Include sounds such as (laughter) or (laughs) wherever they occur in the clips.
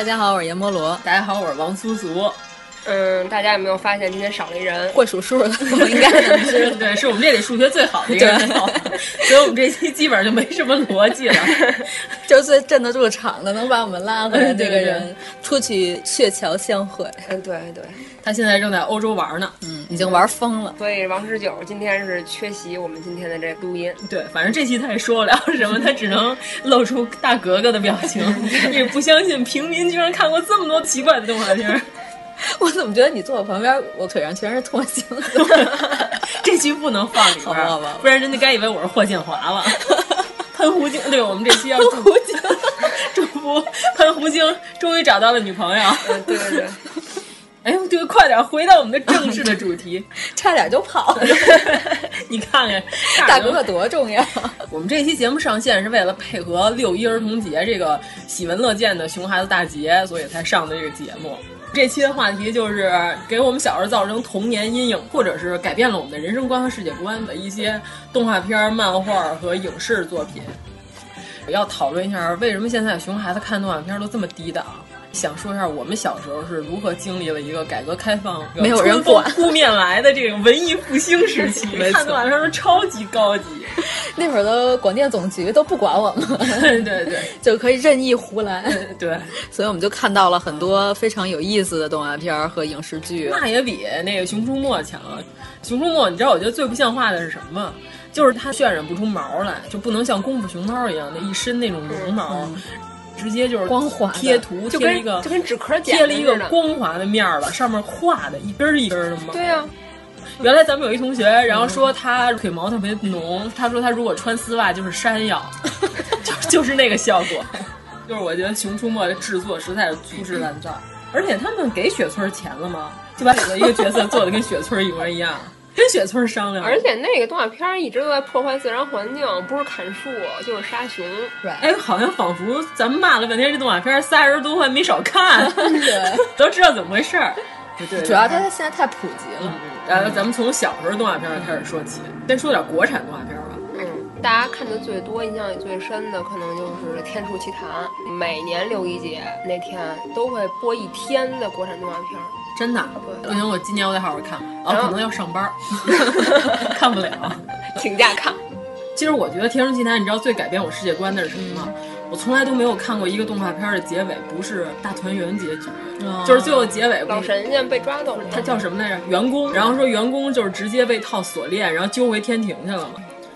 大家好，我是阎摩罗。大家好，我是王苏苏。嗯，大家有没有发现今天少了一人？会数数的，我应该。对，是我们这里数学最好的一个人，(laughs) 所以我们这期基本上就没什么逻辑了。(laughs) 就是最镇得住场的，能把我们拉回来这个人，出去鹊桥相会。嗯，对对。他现在正在欧洲玩呢，嗯，已经玩疯了。所以王十九今天是缺席我们今天的这录音。对，反正这期他也说不了什么，他只能露出大格格的表情，(laughs) 也不相信平民居然看过这么多奇怪的动画片。我怎么觉得你坐我旁边，我腿上全是唾星子？(laughs) 这期不能放里边，好吧，不然人家该以为我是霍建华了。喷胡精，对我们这期要喷胡晶，(laughs) 祝福喷胡精终于找到了女朋友。嗯，对对对。(laughs) 哎呦，这个快点回到我们的正式的主题，差点就跑了。你看看，大哥哥多重要！我们这期节目上线是为了配合六一儿童节这个喜闻乐见的熊孩子大节，所以才上的这个节目。这期的话题就是给我们小时候造成童年阴影，或者是改变了我们的人生观和世界观的一些动画片、漫画和影视作品。要讨论一下为什么现在熊孩子看动画片都这么低档。想说一下我们小时候是如何经历了一个改革开放、没有人管、扑面来的这个文艺复兴时期，(laughs) 看动画片都超级高级。(laughs) 那会儿的广电总局都不管我们，(laughs) 对对对，就可以任意胡来。对，所以我们就看到了很多非常有意思的动画片和影视剧。那也比那个《熊出没》强。《熊出没》，你知道我觉得最不像话的是什么？就是它渲染不出毛来，就不能像功夫熊猫一样，那一身那种绒毛。嗯直接就是光滑贴图，就跟一个就跟纸壳贴了一个光滑的面了，上面画的一根一根的吗。对呀、啊，原来咱们有一同学，然后说他腿毛特别浓，他说他如果穿丝袜就是山药，(laughs) 就就是那个效果。就是我觉得《熊出没》的制作实在是粗制滥造，而且他们给雪村钱了吗？就把里头一个角色做的跟雪村一模一样。跟雪村商量，而且那个动画片一直都在破坏自然环境，不是砍树就是杀熊。对，哎，好像仿佛咱们骂了半天这动画片，仨人都还没少看，(laughs) 对，都知道怎么回事儿。对，主要它现在太普及了。然后咱们从小时候动画片开始说起，先说点国产动画片吧。嗯，大家看的最多、印象也最深的，可能就是《天书奇谭》。每年六一节那天都会播一天的国产动画片。真的，不行，我今年我得好好看。哦，可能要上班，(laughs) 看不了，请假看。其实我觉得《天书奇谭》，你知道最改变我世界观的是什么吗？嗯、我从来都没有看过一个动画片的结尾不是大团圆结局，哦、就是最后结尾老神仙被抓走了，他叫什么来着？员工，然后说员工就是直接被套锁链，然后揪回天庭去了嘛。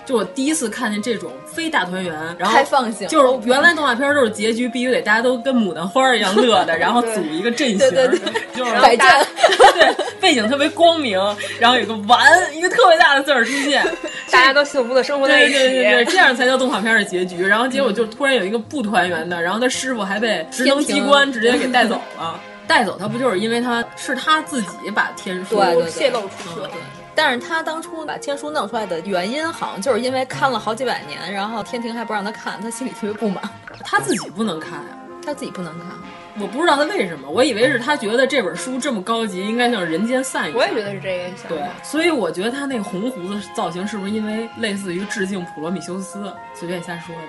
就我第一次看见这种非大团圆，然后开放性，就是原来动画片都是结局必须得大家都跟牡丹花一样乐的，(laughs) 然后组一个阵型，对对对，就是百战，(laughs) 对，背景特别光明，然后有个完一个特别大的字儿出现，(laughs) 大家都幸福的生活在一起，对对对对，这样才叫动画片的结局。然后结果就突然有一个不团圆的，然后他师傅还被职能机关直接给带走了。带走他不就是因为他是他自己把天书泄露出去了。但是他当初把天书弄出来的原因，好像就是因为看了好几百年，然后天庭还不让他看，他心里特别不满。他自己不能看呀、啊，他自己不能看。我不知道他为什么，我以为是他觉得这本书这么高级，应该像人间散语。我也觉得是这个想法。对，所以我觉得他那个红胡子造型是不是因为类似于致敬普罗米修斯？随便瞎说的，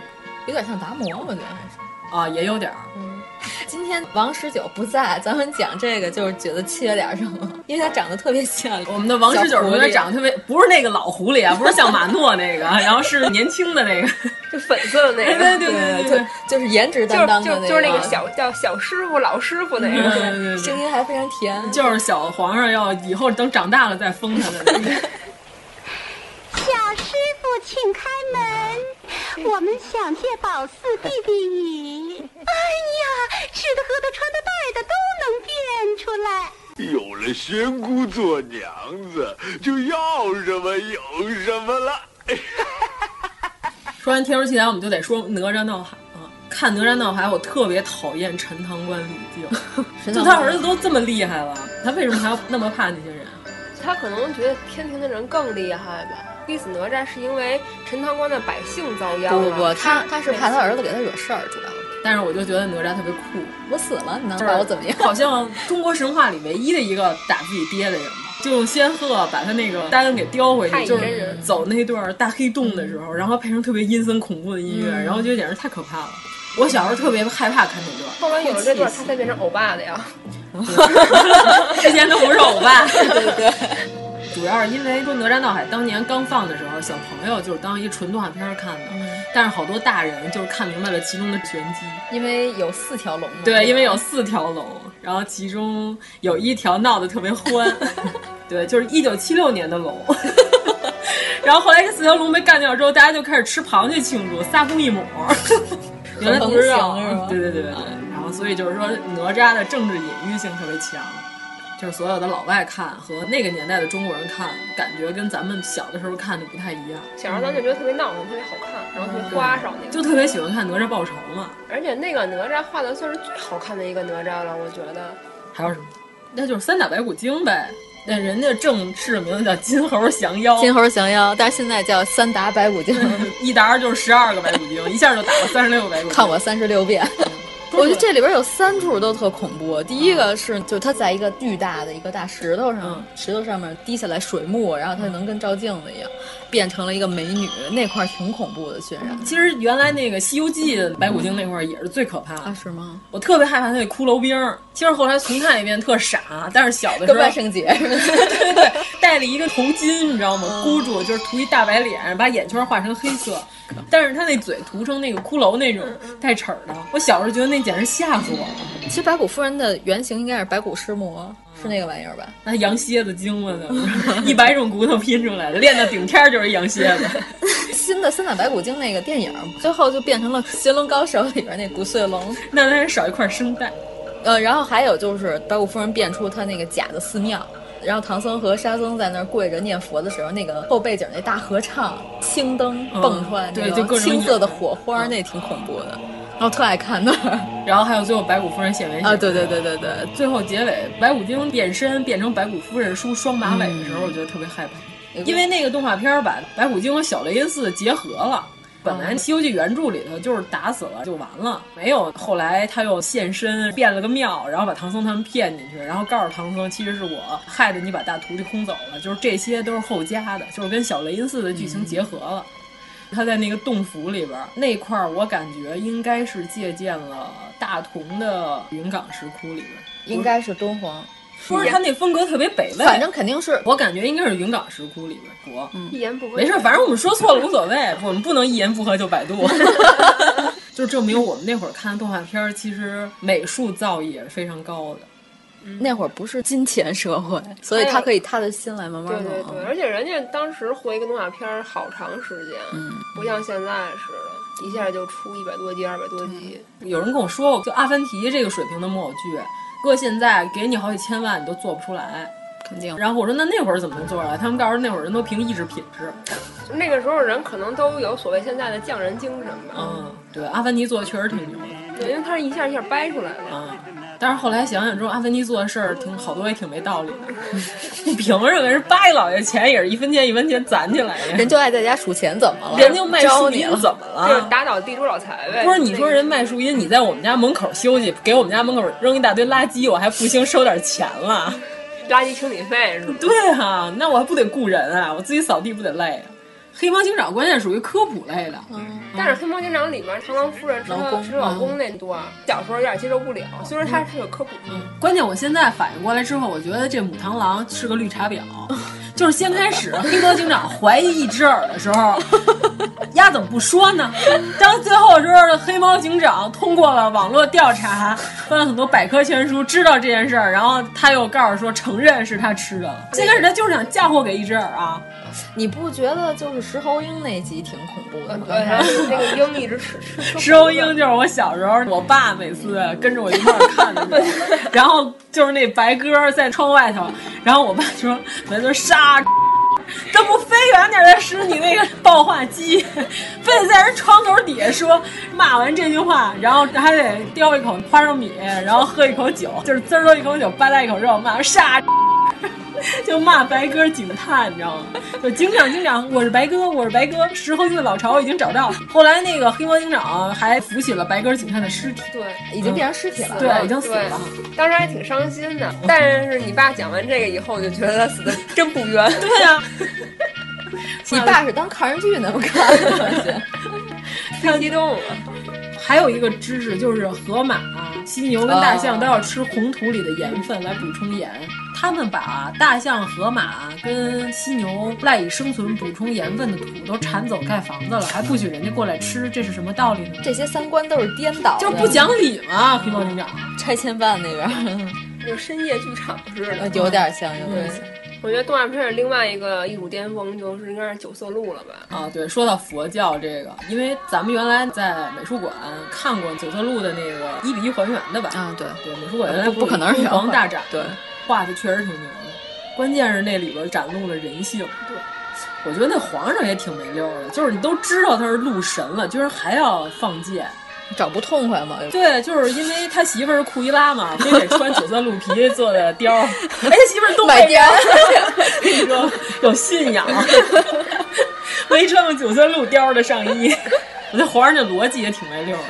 有点像达摩，我觉得还是。啊，也有点儿。嗯，(laughs) 今天王十九不在，咱们讲这个就是觉得缺点什么，因为他长得特别像我们的王十九同学，长得特别不是那个老狐狸啊，不是像马诺那个，然后是年轻的那个，就粉色的那个，对对对对对，就是颜值担当的那个，就是那个小叫小师傅、老师傅那个，声音还非常甜，就是小皇上要以后等长大了再封他的那个。小师傅，请开门，我们想借宝四弟弟雨。了仙姑做娘子，就要什么有什么了。(laughs) 说完《天书奇谭》，我们就得说《哪吒闹海》啊。看《哪吒闹海》，我特别讨厌陈塘关李靖，(laughs) 就他儿子都这么厉害了，他为什么还要那么怕那些人？他可能觉得天庭的人更厉害吧。逼死哪吒是因为陈塘关的百姓遭殃。不不不，他他是怕他儿子给他惹事儿，主要。但是我就觉得哪吒特别酷，我死了，你能把我怎么样？好像中国神话里唯一的一个打自己爹的人吧，就用仙鹤把他那个 (laughs) 丹给叼回去，就是走那段大黑洞的时候，然后配上特别阴森恐怖的音乐，然后觉得简直太可怕了。我小时候特别害怕看那段，后来有了这段，他才变成欧巴的呀。(laughs) 之前都不是欧巴，对 (laughs) 对对。主要是因为说《哪吒闹海》当年刚放的时候，小朋友就是当一纯动画片看的，但是好多大人就是看明白了其中的玄机，因为有四条龙。对，因为有四条龙，然后其中有一条闹得特别欢，(laughs) 对，就是一九七六年的龙。(laughs) 然后后来这四条龙被干掉之后，大家就开始吃螃蟹庆祝，撒布一抹。(laughs) 原来不知道，对对对对对。然后所以就是说，哪吒的政治隐喻性特别强。就是所有的老外看和那个年代的中国人看，感觉跟咱们小的时候看的不太一样。小时候咱就觉得特别闹腾，特别好看，然后特别花哨那个，就特别喜欢看哪吒报仇嘛。而且那个哪吒画的算是最好看的一个哪吒了，我觉得。还有什么？那就是三打白骨精呗。那人家正式名字叫金猴降妖，金猴降妖，但是现在叫三打白骨精，(laughs) 一打就是十二个白骨精，一下就打了三十六个白骨精。看我三十六遍。(laughs) 我觉得这里边有三处都特恐怖。第一个是，就他在一个巨大的一个大石头上，石头上面滴下来水幕，然后他就能跟照镜子一样，变成了一个美女，那块挺恐怖的渲染。其实原来那个《西游记》白骨精那块也是最可怕的，是吗？我特别害怕那骷髅兵。其实后来重看一遍特傻，但是小的时候跟万圣节似的，对对对，戴了一个头巾，你知道吗？箍住，就是涂一大白脸，把眼圈画成黑色，但是他那嘴涂成那个骷髅那种带齿儿的。我小时候觉得那简直吓死我了。其实白骨夫人的原型应该是白骨尸魔，是那个玩意儿吧？那羊蝎子精了呢，一百种骨头拼出来的，练到顶天就是羊蝎子。(laughs) 新的三打白骨精那个电影，最后就变成了《寻龙高手》里边那骨碎龙，那他还少一块声带。呃，然后还有就是白骨夫人变出她那个假的寺庙，然后唐僧和沙僧在那儿跪着念佛的时候，那个后背景那大合唱，青灯蹦出来，对，就各种青色的火花，那挺恐怖的。然后特爱看那儿，然后还有最后白骨夫人显原啊，对对对对对，最后结尾白骨精变身变成白骨夫人梳双马尾的时候，我觉得特别害怕，因为那个动画片把白骨精和小雷音寺结合了。本来《西游记》原著里头就是打死了就完了，没有后来他又现身变了个庙，然后把唐僧他们骗进去，然后告诉唐僧其实是我害得你把大徒弟轰走了，就是这些都是后加的，就是跟小雷音寺的剧情结合了。他在那个洞府里边那块儿，我感觉应该是借鉴了大同的云冈石窟里边，应该是敦煌。不是他那风格特别北魏，反正肯定是我感觉应该是云冈石窟里边国。一言不合没事，反正我们说错了无所谓，我们不能一言不合就百度，(laughs) 就证明我们那会儿看动画片儿，其实美术造诣也是非常高的。那会儿不是金钱社会，所以他可以踏着心来慢慢弄。对对对，而且人家当时做一个动画片儿好长时间，嗯，不像现在似的，一下就出一百多集、二百多集。有人跟我说过，就《阿凡提》这个水平的木偶剧。搁现在给你好几千万，你都做不出来，肯定。然后我说那那会儿怎么能做出来？他们告诉那会儿人都凭意志品质，那个时候人可能都有所谓现在的匠人精神吧。嗯，对，阿凡尼做的确实挺牛的。对，因为他是一下一下掰出来的。嗯。但是后来想想之后，阿凡提做的事儿挺好多，也挺没道理的。你 (laughs) 凭什么？人八老爷钱也是一分钱一分钱攒起来的，人就爱在家数钱，怎么了？人就卖树荫，怎么了？就是打倒地主老财呗。不是你说人卖树荫，你在我们家门口休息，给我们家门口扔一大堆垃圾，我还不兴收点钱了？垃圾清理费是吗？对啊，那我还不得雇人啊？我自己扫地不得累啊？黑猫警长关键属于科普类的，嗯，但是黑猫警长里面螳螂夫人吃她吃老公那段，小时候有点接受不了，虽然它是有科普，嗯，关键我现在反应过来之后，我觉得这母螳螂是个绿茶婊，(laughs) 就是先开始黑猫警长怀疑一只耳的时候，(laughs) 丫怎么不说呢？当最后的时候，黑猫警长通过了网络调查，翻了很多百科全书，知道这件事儿，然后他又告诉说承认是他吃的了。先开始他就是想嫁祸给一只耳啊。你不觉得就是石猴鹰那集挺恐怖的吗？对，(laughs) 那个鹰一直吃吃。石猴鹰就是我小时候，我爸每次跟着我一块儿看的，(laughs) 然后就是那白鸽在窗外头，然后我爸说每次杀，这不飞远点再使你那个爆话机，非得在人窗口底下说，骂完这句话，然后还得叼一口花生米，然后喝一口酒，就是滋儿一口酒，吧嗒一口肉，骂杀。(laughs) 就骂白鸽警探，你知道吗？就警长，警长，我是白鸽，我是白鸽。石猴鹰的老巢已经找到了。后来那个黑猫警长还扶起了白鸽警探的尸体，对，已经变成尸体了，对，已经死了。当时还挺伤心的。但是你爸讲完这个以后，就觉得他死的真不冤。(laughs) 对呀，(laughs) 你爸是当抗日剧那么看的，太激动了。还有一个知识就是河马、犀牛跟大象都要吃红土里的盐分来补充盐。他们把大象、河马跟犀牛赖以生存、补充盐分的土都铲走盖房子了，还不许人家过来吃，这是什么道理呢？这些三观都是颠倒，就是不讲理嘛！黑猫警长拆迁办那边，(laughs) 就深夜剧场似的，有点像，有点像。我觉得动画片的另外一个艺术巅峰就是应该是九色鹿了吧？啊，对，说到佛教这个，因为咱们原来在美术馆看过九色鹿的那个一比一还原的吧？啊，对对，美术馆原来不可能是玉皇大展，对，画的确实挺牛的。关键是那里边展露了人性。对，我觉得那皇上也挺没溜的，就是你都知道他是鹿神了，居然还要放箭。找不痛快吗？对，就是因为他媳妇儿是库伊拉嘛，非得穿九色鹿皮做的貂儿。(laughs) 哎，他媳妇儿东北人，你说有信仰，没穿过九色鹿貂的上衣。我觉得皇上这逻辑也挺没溜的。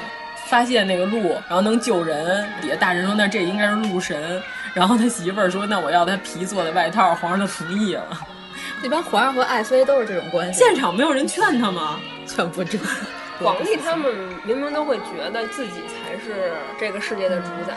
发现那个鹿，然后能救人，底下大臣说那这应该是鹿神。然后他媳妇儿说那我要他皮做的外套，皇上就同意了。一般皇上和爱妃都是这种关系。现场没有人劝他吗？劝不住。皇帝他们明明都会觉得自己才是这个世界的主宰，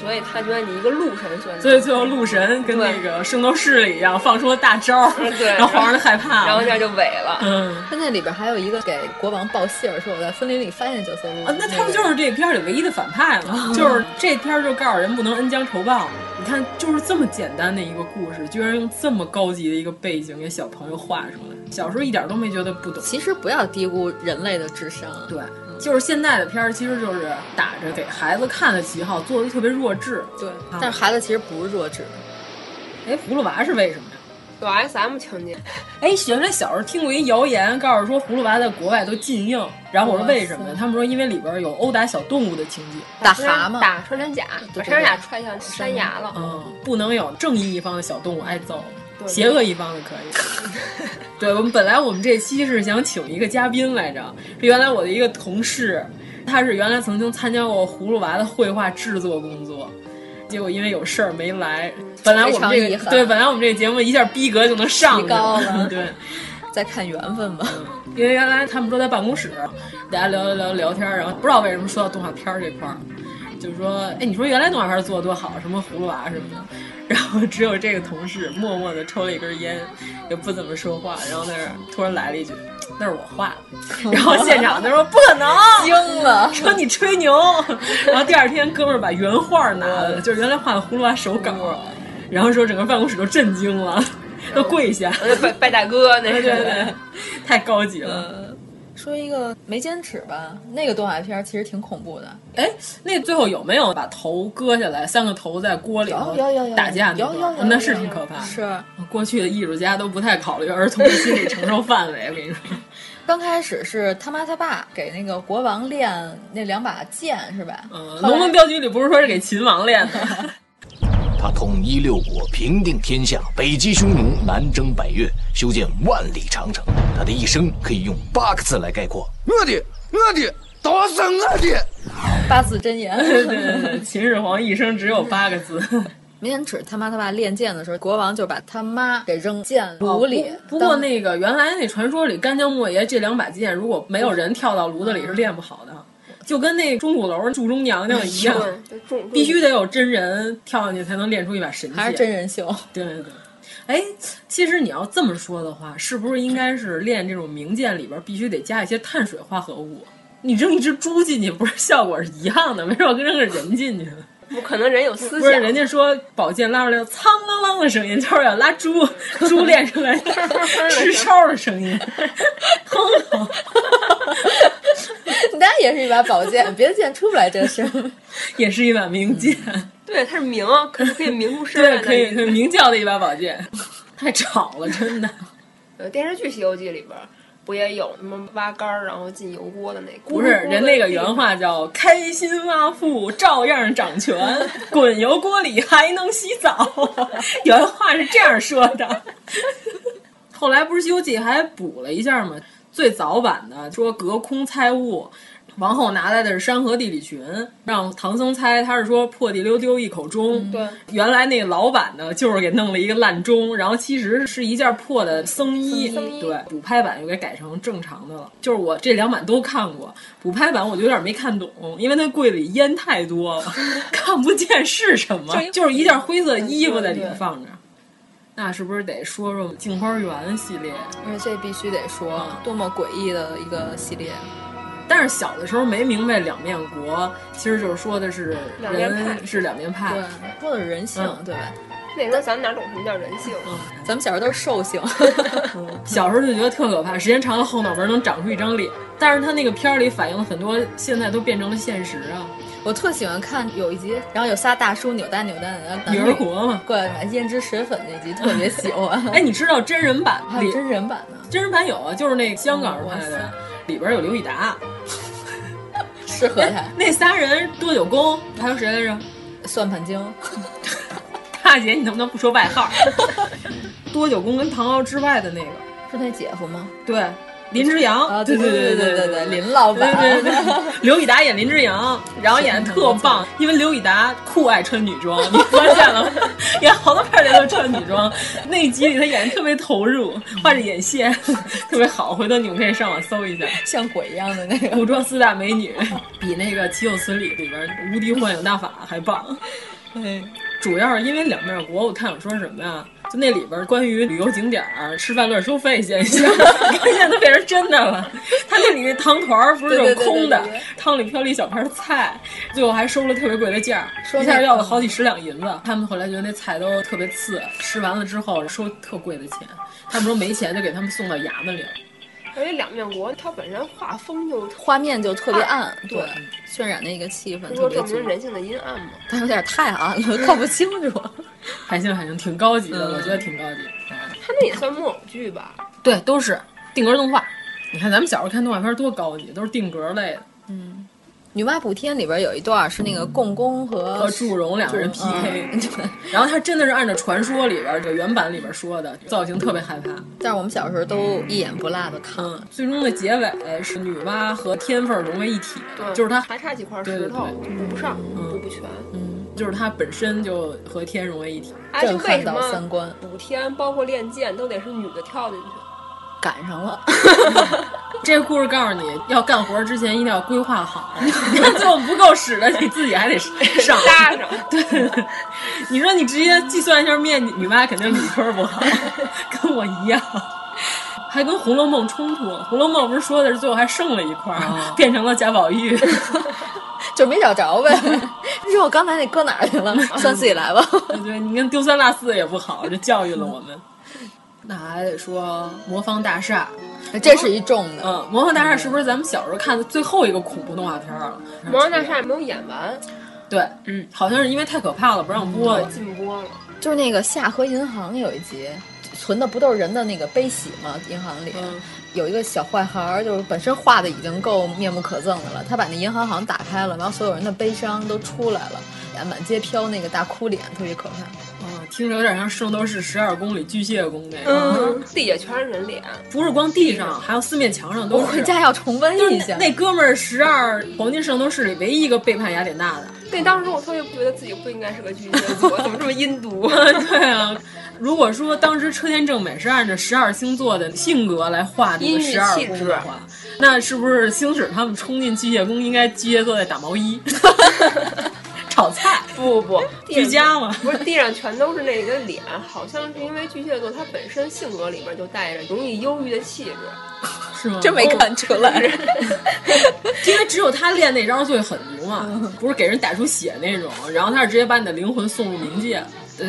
所以他觉得你一个鹿神算。所以最后鹿神跟那个圣斗士一样，放出了大招，对，(laughs) 然后皇上就害怕，然后这就萎了。嗯，他那里边还有一个给国王报信儿，说我在森林里发现九色鹿。啊，那他们就是这片儿里唯一的反派了，(laughs) 就是这片儿就告诉人不能恩将仇报。你看，就是这么简单的一个故事，居然用这么高级的一个背景给小朋友画出来。小时候一点都没觉得不懂。其实不要低估人类的智商。对，就是现在的片儿，其实就是打着给孩子看的旗号，做的特别弱智。对，但是孩子其实不是弱智。哎，葫芦娃是为什么呀？有 SM 情节。哎，原来小时候听过一谣言，告诉说葫芦娃在国外都禁映。然后我说为什么呀？他们说因为里边有殴打小动物的情节，打蛤蟆，打穿山甲，把穿山甲踹向山崖了。嗯，不能有正义一方的小动物挨揍，邪恶一方的可以。(laughs) 对我们本来我们这期是想请一个嘉宾来着，是原来我的一个同事，他是原来曾经参加过葫芦娃的绘画制作工作，结果因为有事儿没来。本来我们这个对，本来我们这个节目一下逼格就能上高了。(laughs) 对，再看缘分吧。因为原来他们说在办公室，大家聊聊聊聊天，然后不知道为什么说到动画片这块儿，就是说，哎，你说原来动画片做的多好，什么葫芦娃什么的。然后只有这个同事默默的抽了一根烟，也不怎么说话。然后那儿突然来了一句：“ (laughs) 那是我画的。”然后现场他说：“不可能！”惊了，说你吹牛。然后第二天哥们儿把原画拿了，就是原来画的葫芦娃手稿。然后说整个办公室都震惊了，都跪下拜拜大哥，那对对对，太高级了。说一个没坚持吧，那个动画片其实挺恐怖的。哎，那最后有没有把头割下来，三个头在锅里头有有有打架？有有有，那是挺可怕。是过去的艺术家都不太考虑儿童的心理承受范围，我跟你说。(laughs) 刚开始是他妈他爸给那个国王练那两把剑是吧？嗯，龙门镖局里不是说是给秦王练的。他统一六国，平定天下，北击匈奴，南征百越，修建万里长城。他的一生可以用八个字来概括：我的，我的，都是我的。八字真言。对对对，秦始皇一生只有八个字。没人指他妈他爸练剑的时候，国王就把他妈给扔剑炉里。哦、不过那个原来那传说里，干将莫邪这两把剑，如果没有人跳到炉子里是练不好的。就跟那钟鼓楼祝中娘娘一样，(laughs) 必须得有真人跳上去才能练出一把神剑，还是真人秀。对对对，哎，其实你要这么说的话，是不是应该是练这种名剑里边必须得加一些碳水化合物？你扔一只猪进去，不是效果是一样的？为什么跟扔个人进去呢？不可能，人有思想。不是，人家说宝剑拉出来苍啷啷的声音，就是要拉猪，猪练出来吃烧的声音，哼哼。(laughs) 那也是一把宝剑，别的剑出不来这声，(laughs) 也是一把名剑。对，它是名，(laughs) 可是可以名出声对，可以可以鸣叫的一把宝剑，太吵了，真的。呃，电视剧《西游记》里边不也有什么挖竿然后进油锅的那个？不是，人那个原话叫“开心挖腹照样掌权，滚油锅里还能洗澡”，原话是这样说的。后来不是《西游记》还补了一下吗？最早版的说隔空猜物，王后拿来的是山河地理群，让唐僧猜，他是说破地溜丢一口钟。对，原来那个老版的就是给弄了一个烂钟，然后其实是一件破的僧衣。对，补拍版又给改成正常的了。就是我这两版都看过，补拍版我就有点没看懂，因为那柜里烟太多了，(laughs) 看不见是什么，就是一件灰色衣服在里面放着。那是不是得说说《镜花缘》系列？而且这必须得说，多么诡异的一个系列。但是小的时候没明白两面国，其实就是说的是人是两面派，对，说的是人性，对吧？那时候咱们哪懂什么叫人性？嗯，咱们小时候都是兽性，(laughs) 小时候就觉得特可怕，时间长了后脑门能长出一张脸。但是他那个片儿里反映了很多，现在都变成了现实啊。我特喜欢看有一集，然后有仨大叔扭蛋扭蛋的，女儿国嘛，过来买胭脂水粉那集特别喜欢。(laughs) 哎，你知道真人版还有真人版呢？真人版有啊，就是那香港人拍的，里边有刘以达，(laughs) 适合他。那仨人多久公，还有谁来着？算盘精。大姐，你能不能不说外号？(laughs) 多九公跟唐敖之外的那个是他姐夫吗？对。林之阳啊，对对对对对对，林老板，对对对，(laughs) 刘以达演林之阳，然后演的特棒，因为刘以达酷爱穿女装，你发现了吗？(laughs) 演好多片里都穿女装，那一集里他演的特别投入，画着眼线，特别好。回头你们可以上网搜一下，像鬼一样的那个古装四大美女，比那个《岂有此理》里边《无敌幻影大法》还棒。对，主要是因为两面国，我看有说什么呀？就那里边关于旅游景点儿吃饭乱收费现象，(laughs) 现在都变成真的了。他那里那汤团儿不是这种空的，汤里飘了一小盘菜，最后还收了特别贵的价，一下要了好几十两银子。他们后来觉得那菜都特别次，吃完了之后收特贵的钱。他们说没钱就给他们送到衙门里了。而且两面国它本身画风就画面就特别暗，对，渲染的一个气氛特别证明人性的阴暗嘛。它有点太暗了，看不清楚。还行还行，挺高级的，我觉得挺高级。它那也算木偶剧吧？对，都是定格动画。你看咱们小时候看动画片多高级，都是定格类的。嗯，女娲补天里边有一段是那个共工和和祝融两个人 PK，、嗯、(laughs) 然后他真的是按照传说里边这原版里边说的，造型特别害怕。但是我们小时候都一眼不落的看。嗯，最终的结尾是女娲和天凤融为一体，对，就是他还差几块石头补不上，补不全。嗯，就是他本身就和天融为一体，震撼到三观。补天包括练剑都得是女的跳进去。赶上了，(laughs) 这个故事告诉你要干活之前一定要规划好，最后不够使的你自己还得上 (laughs) 搭上。对，你说你直接计算一下面积，你妈肯定理科不好，跟我一样，还跟《红楼梦》冲突。《红楼梦》不是说的是最后还剩了一块，哦、变成了贾宝玉，(laughs) 就没找着呗。你说我刚才那搁哪儿去了？算自己来吧。对，你看丢三落四也不好，这教育了我们。那还得说魔方大厦，这是一重的。嗯，魔方大厦是不是咱们小时候看的最后一个恐怖动画片了？魔方大厦没有演完。对，嗯，好像是因为太可怕了，不让播了，禁播了。就是那个下河银行有一集，存的不都是人的那个悲喜吗？银行里、嗯有一个小坏孩儿，就是本身画的已经够面目可憎的了，他把那银行好像打开了，然后所有人的悲伤都出来了，满街飘那个大哭脸，特别可怕。啊，听着有点像《圣斗士十二宫里巨蟹宫》那个，嗯，(laughs) 地下全是人脸，不是光地上，还有四面墙上都是。我回家要重温一下。那哥们儿十二黄金圣斗士里唯一一个背叛雅典娜的。对，当时我特别觉得自己不应该是个巨蟹座，怎么这么阴毒？(laughs) (laughs) 对啊，如果说当时车田正美是按照十二星座的性格来画这个十二宫的话，那是不是星矢他们冲进巨蟹宫，应该巨蟹座在打毛衣？炒菜？不不不，(laughs) 居家嘛？不是，地上全都是那个脸，好像是因为巨蟹座它本身性格里面就带着容易忧郁的气质，是吗？真没看出来，(laughs) 因为只有他练那招最狠毒嘛，不是给人逮出血那种，然后他是直接把你的灵魂送入冥界。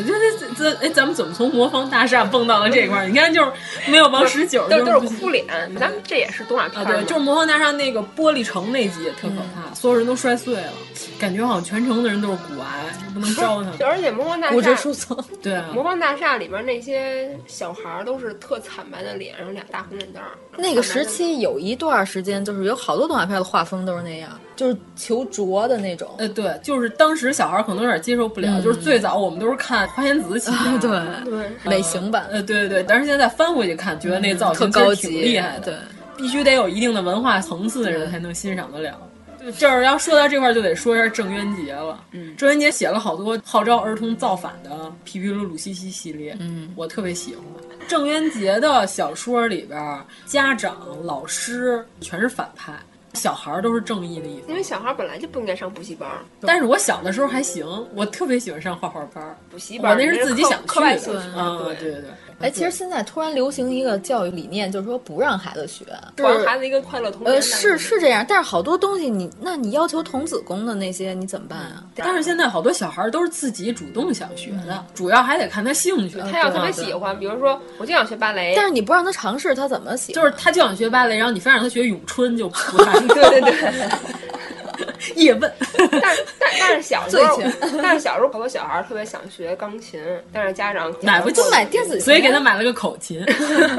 这这这哎，咱们怎么从魔方大厦蹦到了这块儿？你看，就是没有王十九，都都是哭脸。咱们这也是动画片、啊，对，就是魔方大厦那个玻璃城那集也特可怕，嗯、所有人都摔碎了，感觉好像全城的人都是骨癌，不能招他们。(laughs) 而且魔方大厦骨质疏松，对啊，魔方大厦里边那些小孩都是特惨白的脸，然后俩大红眼袋。那个时期有一段时间，就是有好多动画片的画风都是那样，就是求拙的那种。呃，对，就是当时小孩可能有点接受不了，嗯、就是最早我们都是看花仙子起。啊、对对，美型版，呃，对对对，但是现在翻回去看，觉得那造型特高级，挺厉害的，对，必须得有一定的文化层次的人才能欣赏得了。就是要说到这块，就得说一下郑渊洁了。嗯，郑渊洁写了好多号召儿童造反的《皮皮鲁鲁西西》系列，嗯，我特别喜欢。郑渊洁的小说里边，家长、老师全是反派。小孩儿都是正义的一方，因为小孩儿本来就不应该上补习班。但是我小的时候还行，我特别喜欢上画画班。补习班，我那是自己想去的。啊，对对对。哎，其实现在突然流行一个教育理念，就是说不让孩子学，让孩子一个快乐童年。呃，是是这样，但是好多东西你，那你要求童子功的那些，你怎么办啊？但是现在好多小孩都是自己主动想学的，主要还得看他兴趣。他要特别喜欢，比如说我就想学芭蕾，但是你不让他尝试，他怎么喜？就是他就想学芭蕾，然后你非让他学咏春，就不 (laughs) 太对对对。(laughs) 叶问，但是但但是小时候，但是小时候好多 (laughs) 小孩特别想学钢琴，但是家长买不起买电子琴，所以给他买了个口琴。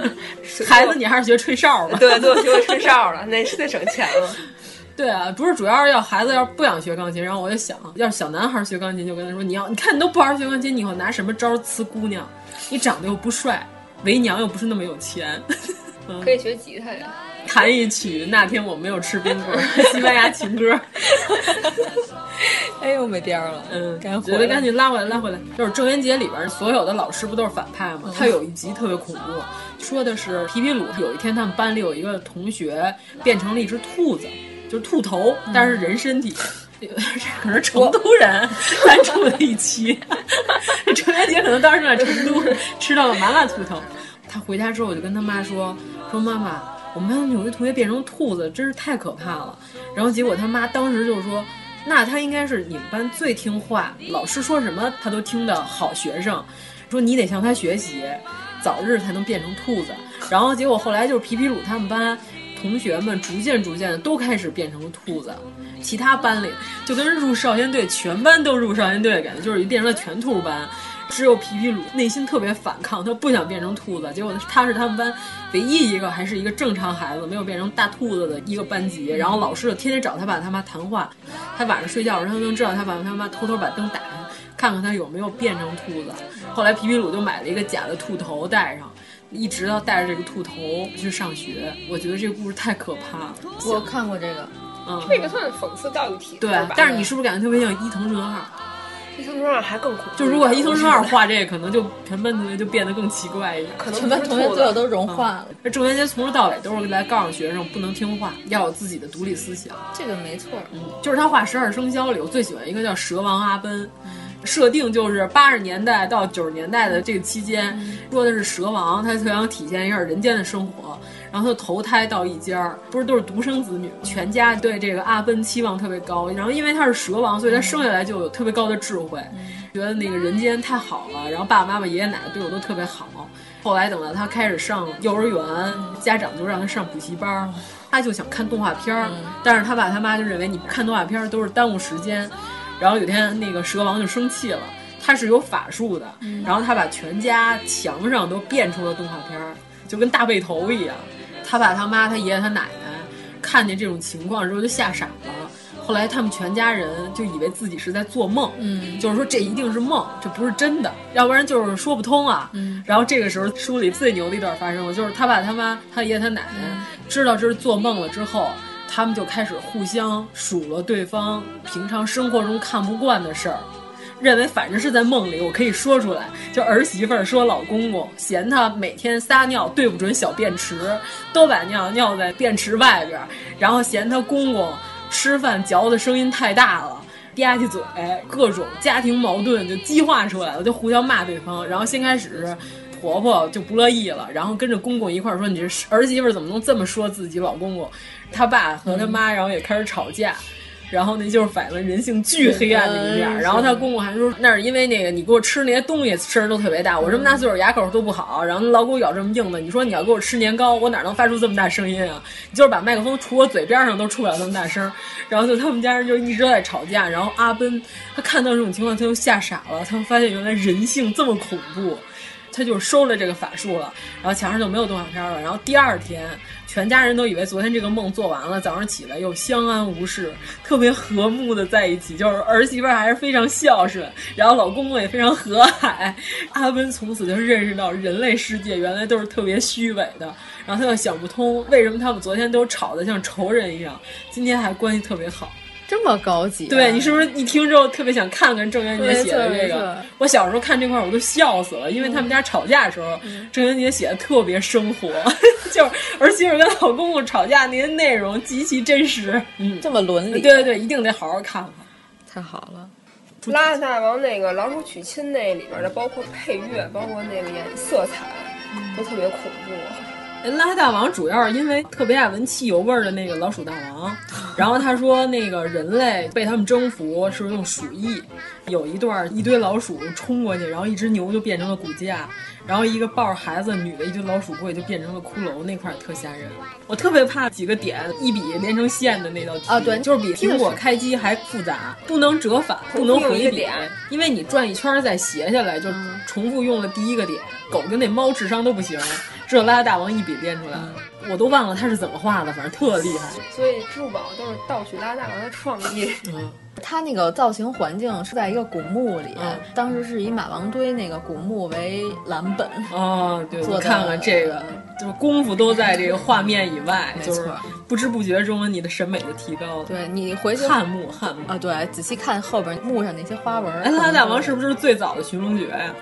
(laughs) 孩子，你还是学吹哨吧。对，对，学会吹哨了，那是最省钱了。对啊，不是主要是要孩子要是不想学钢琴，然后我就想，要是小男孩学钢琴，就跟他说，你要你看你都不好好学钢琴，你以后拿什么招呲姑娘？你长得又不帅，为娘又不是那么有钱，可以学吉他呀。弹一曲那天我没有吃冰棍，(laughs) 西班牙情歌。(laughs) 哎呦，没边儿了，嗯，赶紧得赶紧拉回来，拉回来。就是郑渊洁里边所有的老师不都是反派吗？他有一集特别恐怖，说的是皮皮鲁有一天他们班里有一个同学变成了一只兔子，就是兔头，但是人身体。这 (laughs) 可能是成都人单出了一期，郑渊洁可能当时在成都吃到了麻辣兔头。他回家之后，我就跟他妈说：“说妈妈。”我们班有一同学变成兔子，真是太可怕了。然后结果他妈当时就说：“那他应该是你们班最听话，老师说什么他都听的好学生。说你得向他学习，早日才能变成兔子。”然后结果后来就是皮皮鲁他们班同学们逐渐逐渐的都开始变成了兔子，其他班里就跟入少先队，全班都入少先队感觉，就是变成了全兔班。只有皮皮鲁内心特别反抗，他不想变成兔子。结果他是他们班唯一一个还是一个正常孩子，没有变成大兔子的一个班级。然后老师就天天找他爸他妈谈话，他晚上睡觉的时候他能知道他爸他妈偷偷把灯打开，看看他有没有变成兔子。后来皮皮鲁就买了一个假的兔头戴上，一直要带着这个兔头去上学。我觉得这个故事太可怕了。我看过这个，嗯，这个算讽刺教育体制对，但是你是不是感觉特别像伊藤润二？伊藤润二还更恐怖。就如果伊藤润二画这个，可能就全班同学就变得更奇怪一点。可能全班同学最后都融化了。那郑渊洁从头到尾都是来告诉学生不能听话，要有自己的独立思想。这个没错，嗯，就是他画《十二生肖》里，我最喜欢一个叫蛇王阿奔。设定就是八十年代到九十年代的这个期间，说的是蛇王，他特想体现一下人间的生活。然后他就投胎到一家，不是都是独生子女，全家对这个阿奔期望特别高。然后因为他是蛇王，所以他生下来就有特别高的智慧，觉得那个人间太好了。然后爸爸妈妈、爷爷奶奶对我都特别好。后来等到他开始上幼儿园，家长就让他上补习班，他就想看动画片儿，但是他爸他妈就认为你看动画片儿都是耽误时间。然后有天那个蛇王就生气了。他是有法术的，然后他把全家墙上都变出了动画片儿，就跟大背头一样。他爸他妈他爷爷他奶奶看见这种情况之后就吓傻了。后来他们全家人就以为自己是在做梦，嗯，就是说这一定是梦，这不是真的，要不然就是说不通啊。嗯，然后这个时候书里最牛的一段发生了，就是他爸他妈他爷爷他奶奶知道这是做梦了之后，他们就开始互相数落对方平常生活中看不惯的事儿。认为反正是在梦里，我可以说出来。就儿媳妇儿说老公公嫌他每天撒尿对不准小便池，都把尿尿在便池外边，然后嫌他公公吃饭嚼的声音太大了，吧唧嘴，各种家庭矛盾就激化出来了，就互相骂对方。然后先开始婆婆就不乐意了，然后跟着公公一块儿说：“你这儿媳妇儿怎么能这么说自己老公公？”他爸和他妈然后也开始吵架。然后那就是反映了人性巨黑暗的一面。然后他公公还说，那是因为那个你给我吃那些东西声都特别大，我这么大岁数牙口都不好，然后老给我咬这么硬的，你说你要给我吃年糕，我哪能发出这么大声音啊？你就是把麦克风杵我嘴边上都出不了那么大声。然后就他们家人就一直在吵架。然后阿奔他看到这种情况，他就吓傻了，他发现原来人性这么恐怖，他就收了这个法术了。然后墙上就没有动画片了。然后第二天。全家人都以为昨天这个梦做完了，早上起来又相安无事，特别和睦的在一起。就是儿媳妇还是非常孝顺，然后老公公也非常和蔼。阿温从此就认识到人类世界原来都是特别虚伪的，然后他又想不通为什么他们昨天都吵得像仇人一样，今天还关系特别好。这么高级、啊，对你是不是一听之后特别想看看郑渊洁写的这个？我小时候看这块我都笑死了，因为他们家吵架的时候，嗯、郑渊洁写的特别生活，(laughs) 就是儿媳妇跟老公公吵架那些内容极其真实，嗯，这么伦理，对对对，一定得好好看看，太好了。拉大王那个老鼠娶亲那里边的，包括配乐，包括那个颜色彩，都特别恐怖。拉黑大王主要是因为特别爱闻汽油味儿的那个老鼠大王，然后他说那个人类被他们征服是用鼠疫，有一段一堆老鼠冲过去，然后一只牛就变成了骨架，然后一个抱着孩子女的一堆老鼠过去就变成了骷髅，那块儿特吓人。我特别怕几个点一笔连成线的那道题啊，对，就是比苹果开机还复杂，不能折返，不能回点，因为你转一圈再斜下来就重复用了第一个点。狗跟那猫智商都不行，只有拉拉大王一笔编出来，我都忘了他是怎么画的，反正特厉害。所以支付宝都是盗取拉拉大王的创意。嗯，他那个造型环境是在一个古墓里，嗯、当时是以马王堆那个古墓为蓝本。哦，对，我看看这个，就是功夫都在这个画面以外，就是不知不觉中你的审美就提高了。对你回去汉墓，汉墓啊，对，仔细看后边墓上那些花纹。哎，拉拉大王是不是最早的寻龙诀呀？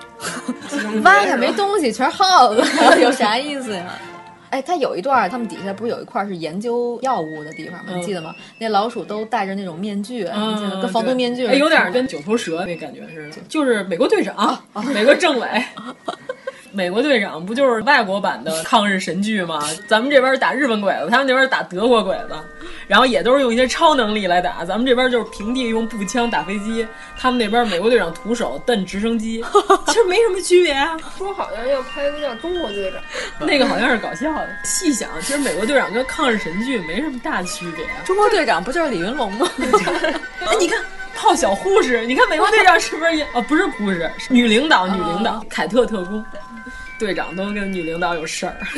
(laughs) 挖开没东西，全是耗子，(laughs) 有啥意思呀？哎，他有一段，他们底下不是有一块是研究药物的地方吗？嗯、你记得吗？那老鼠都戴着那种面具，嗯、你记得跟防毒面具，哎，有点跟九头蛇那感觉似的，就是美国队长，啊、美国政委。(laughs) 美国队长不就是外国版的抗日神剧吗？(laughs) 咱们这边打日本鬼子，他们那边打德国鬼子，然后也都是用一些超能力来打。咱们这边就是平地用步枪打飞机，他们那边美国队长徒手蹬直升机，(laughs) 其实没什么区别啊。说好像要拍一个叫《中国队长》，那个好像是搞笑的。细想，其实美国队长跟抗日神剧没什么大区别、啊。中国队长不就是李云龙吗？(laughs) 哎，你看。泡小护士，你看美国队长是不是也？哦，不是护士，是女领导，女领导，凯特特工，队长都跟女领导有事儿。(laughs)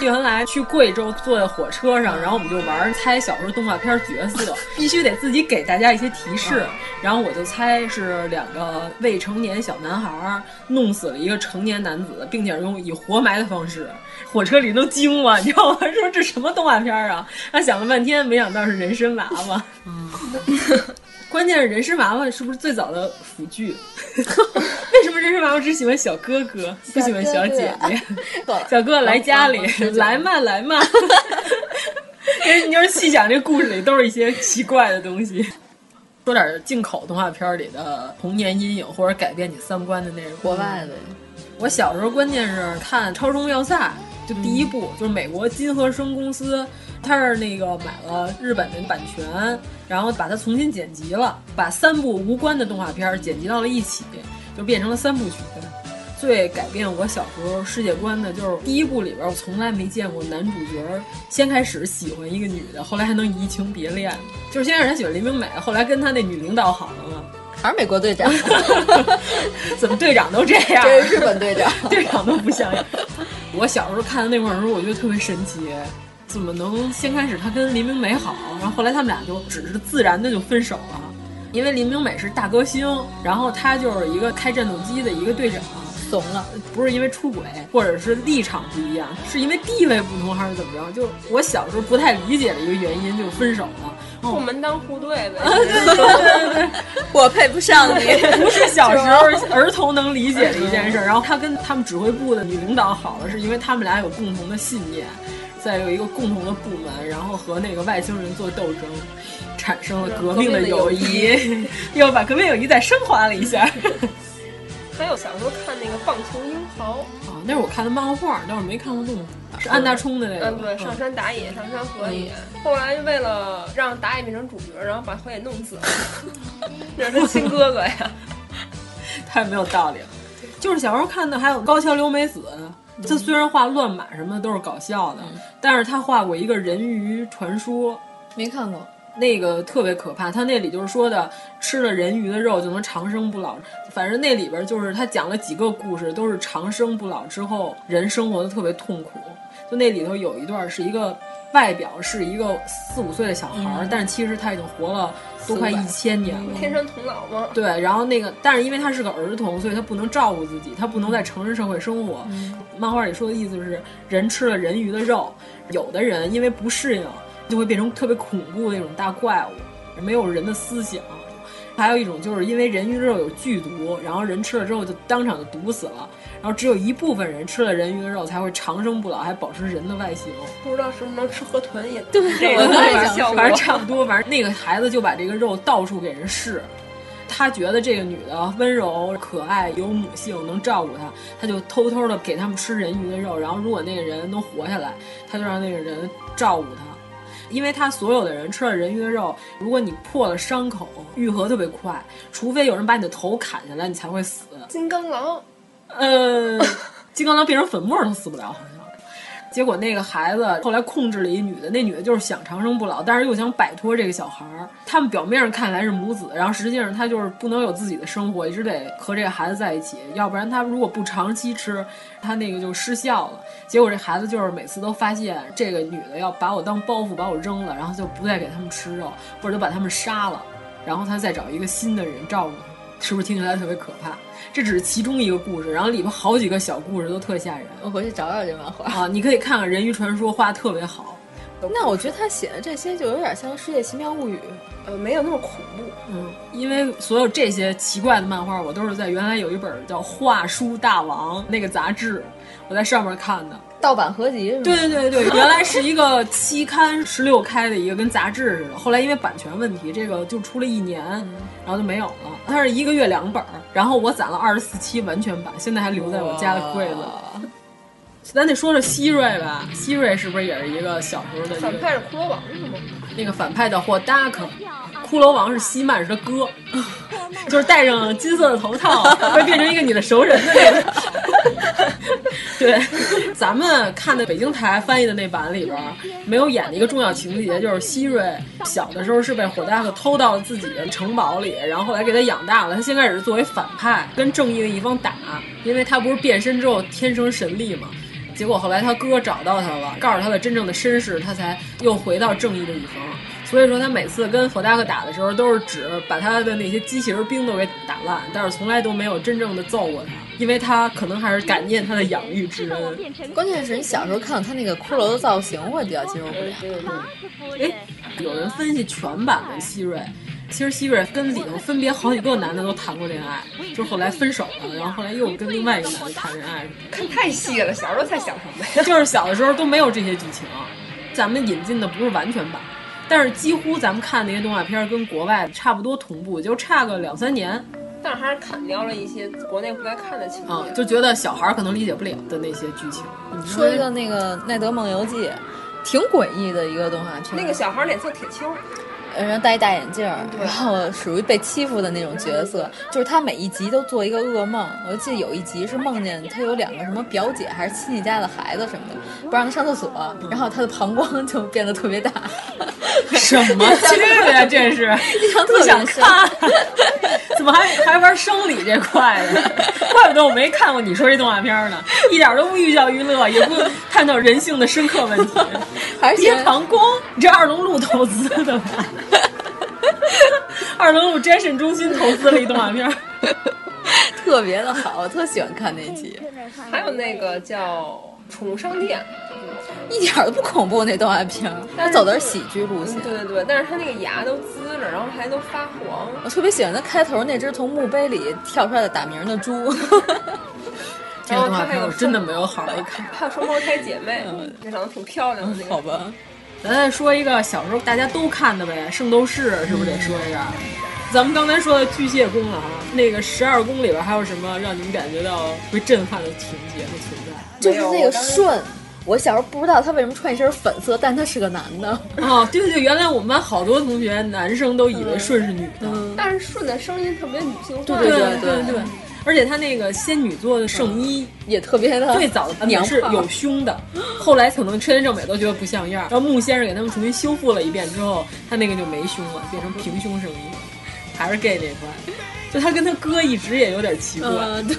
原来去贵州坐在火车上，然后我们就玩猜小时候动画片角色，(laughs) 必须得自己给大家一些提示。然后我就猜是两个未成年小男孩弄死了一个成年男子，并且用以活埋的方式。火车里都惊了，你知道吗？(laughs) 说这什么动画片啊？他想了半天，没想到是人参娃娃。嗯，关键是人参娃娃是不是最早的腐剧？(laughs) 为什么人参娃娃只喜欢小哥哥，不喜欢小姐姐？(laughs) 小哥哥来家里，来嘛来嘛。(laughs) 因为你要是细想，这故事里都是一些奇怪的东西。说点进口动画片里的童年阴影或者改变你三观的内容。国外的，我小时候关键是看《超时空要塞》。就第一部、嗯、就是美国金和生公司，他是那个买了日本的版权，然后把它重新剪辑了，把三部无关的动画片剪辑到了一起，就变成了三部曲。最改变我小时候世界观的就是第一部里边，我从来没见过男主角先开始喜欢一个女的，后来还能移情别恋。就是先开始他喜欢林明美，后来跟他那女领导好了嘛。还是美国队长？怎么队长都这样？(laughs) 这是日本队长，队长都不像样。我小时候看的那会儿的时候，我觉得特别神奇，怎么能先开始他跟林明美好，然后后来他们俩就只是自然的就分手了？因为林明美是大歌星，然后他就是一个开战斗机的一个队长，怂了，不是因为出轨或者是立场不一样，是因为地位不同还是怎么着？就我小时候不太理解的一个原因，就分手了。不门当户对呗。对对对对，我配不上你，(laughs) 不是小时候儿童能理解的一件事。然后他跟他们指挥部的女领导好了，是因为他们俩有共同的信念，再有一个共同的部门，然后和那个外星人做斗争。产生了革命的 (laughs) 友谊，又把革命友谊再升华了一下。(laughs) 还有小时候看那个《棒球英豪》啊，那是我看的漫画，但是没看过动画，是安大冲的那个。嗯，对，上山打野，上山河野。后来为了让打野变成主角，然后把河野弄死了，(laughs) 那是他亲哥哥呀，太没有道理了。就是小时候看的，还有高桥留美子，他虽然画乱马什么的都是搞笑的，但是他画过一个人鱼传说，没看过。那个特别可怕，他那里就是说的吃了人鱼的肉就能长生不老，反正那里边就是他讲了几个故事，都是长生不老之后人生活的特别痛苦。就那里头有一段是一个外表是一个四五岁的小孩，嗯、但是其实他已经活了都快一千年了，天生童姥吗？对，然后那个但是因为他是个儿童，所以他不能照顾自己，他不能在成人社会生活。嗯、漫画里说的意思是，人吃了人鱼的肉，有的人因为不适应。就会变成特别恐怖的那种大怪物，没有人的思想。还有一种就是因为人鱼肉有剧毒，然后人吃了之后就当场就毒死了。然后只有一部分人吃了人鱼的肉才会长生不老，还保持人的外形。不知道是不是能吃河豚也对，我在想，反正差不多。反正那个孩子就把这个肉到处给人试，他觉得这个女的温柔可爱，有母性，能照顾他，他就偷偷的给他们吃人鱼的肉。然后如果那个人能活下来，他就让那个人照顾他。因为他所有的人吃了人鱼的肉，如果你破了伤口，愈合特别快，除非有人把你的头砍下来，你才会死。金刚狼，呃，金刚狼变成粉末都死不了，好像。结果那个孩子后来控制了一女的，那女的就是想长生不老，但是又想摆脱这个小孩儿。他们表面上看来是母子，然后实际上他就是不能有自己的生活，一直得和这个孩子在一起，要不然他如果不长期吃，他那个就失效了。结果这孩子就是每次都发现这个女的要把我当包袱把我扔了，然后就不再给他们吃肉，或者就把他们杀了，然后他再找一个新的人照顾，是不是听起来特别可怕？这只是其中一个故事，然后里边好几个小故事都特吓人。我回去找找这漫画啊，你可以看看《人鱼传说》，画特别好。那我觉得他写的这些就有点像《世界奇妙物语》，呃，没有那么恐怖。嗯，因为所有这些奇怪的漫画，我都是在原来有一本叫《画书大王》那个杂志，我在上面看的。盗版合集是吗？对对对对，(laughs) 原来是一个期刊十六开的一个，跟杂志似的。后来因为版权问题，这个就出了一年，然后就没有了。它是一个月两本，然后我攒了二十四期完全版，现在还留在我家的柜子。咱得说说希瑞吧，希瑞是不是也是一个小时候的反派是骷髅王是吗？那个反派叫霍达克，骷髅王是希曼是他哥，就是戴上金色的头套会变成一个你的熟人的那个。对，咱们看的北京台翻译的那版里边没有演的一个重要情节，就是希瑞小的时候是被火大克偷到了自己的城堡里，然后后来给他养大了。他先开始是作为反派跟正义的一方打，因为他不是变身之后天生神力嘛。结果后来他哥找到他了，告诉他的真正的身世，他才又回到正义的一方。所以说他每次跟佛大克打的时候，都是只把他的那些机器人兵都给打烂，但是从来都没有真正的揍过他，因为他可能还是感念他的养育之恩。(laughs) 关键是你小时候看到他那个骷髅的造型，会比较接受不了。哎，有人分析全版的希瑞。其实希瑞跟里头分别好几个男的都谈过恋爱，就是后来分手了，然后后来又跟另外一个男的谈恋爱。看太细了，小时候才想什么呀？就是小的时候都没有这些剧情，咱们引进的不是完全版，但是几乎咱们看那些动画片跟国外差不多同步，就差个两三年。但是还是砍掉了一些国内不该看的情节，啊，就觉得小孩可能理解不了的那些剧情。说一个那个《奈德梦游记》，挺诡异的一个动画片。那个小孩脸色铁青。呃，然后戴一大眼镜儿，然后属于被欺负的那种角色，就是他每一集都做一个噩梦。我记得有一集是梦见他有两个什么表姐还是亲戚家的孩子什么的，不让他上厕所，然后他的膀胱就变得特别大。什么剧呀？(laughs) 这是印象特别想看，(laughs) 怎么还还玩生理这块呢？(laughs) 怪不得我没看过你说这动画片呢，一点都不寓教于乐，也不探讨人性的深刻问题。还是别膀胱，你这二龙路投资的吧？(laughs) 二龙路摘肾中心投资了一动画片，(laughs) 特别的好，我特喜欢看那集。还有那个叫《宠物商店》。一点都不恐怖，那动画片，它走的是喜剧路线。对对对，但是它那个牙都滋着，然后还都发黄。我特别喜欢它开头那只从墓碑里跳出来的打鸣的猪。(laughs) 这个动画片我真的没有好好看。还有双胞胎姐妹，那长得挺漂亮的那个。好吧，咱再说一个小时候大家都看的呗，《圣斗士》是不是得说一下？咱们刚才说的巨蟹宫了哈，那个十二宫里边还有什么让你们感觉到会震撼的情节和存在？就是那个舜。我小时候不知道他为什么穿一身粉色，但他是个男的。哦，对对对，原来我们班好多同学男生都以为舜是女的，嗯、但是舜的声音特别女性化。对对对对对，而且他那个仙女座的圣衣、嗯、也特别的。(laughs) 最早的版本是有胸的，后来可能车田正美都觉得不像样，然后木先生给他们重新修复了一遍之后，他那个就没胸了，变成平胸圣衣，还是 gay 那块。就他跟他哥一直也有点奇怪。嗯，对。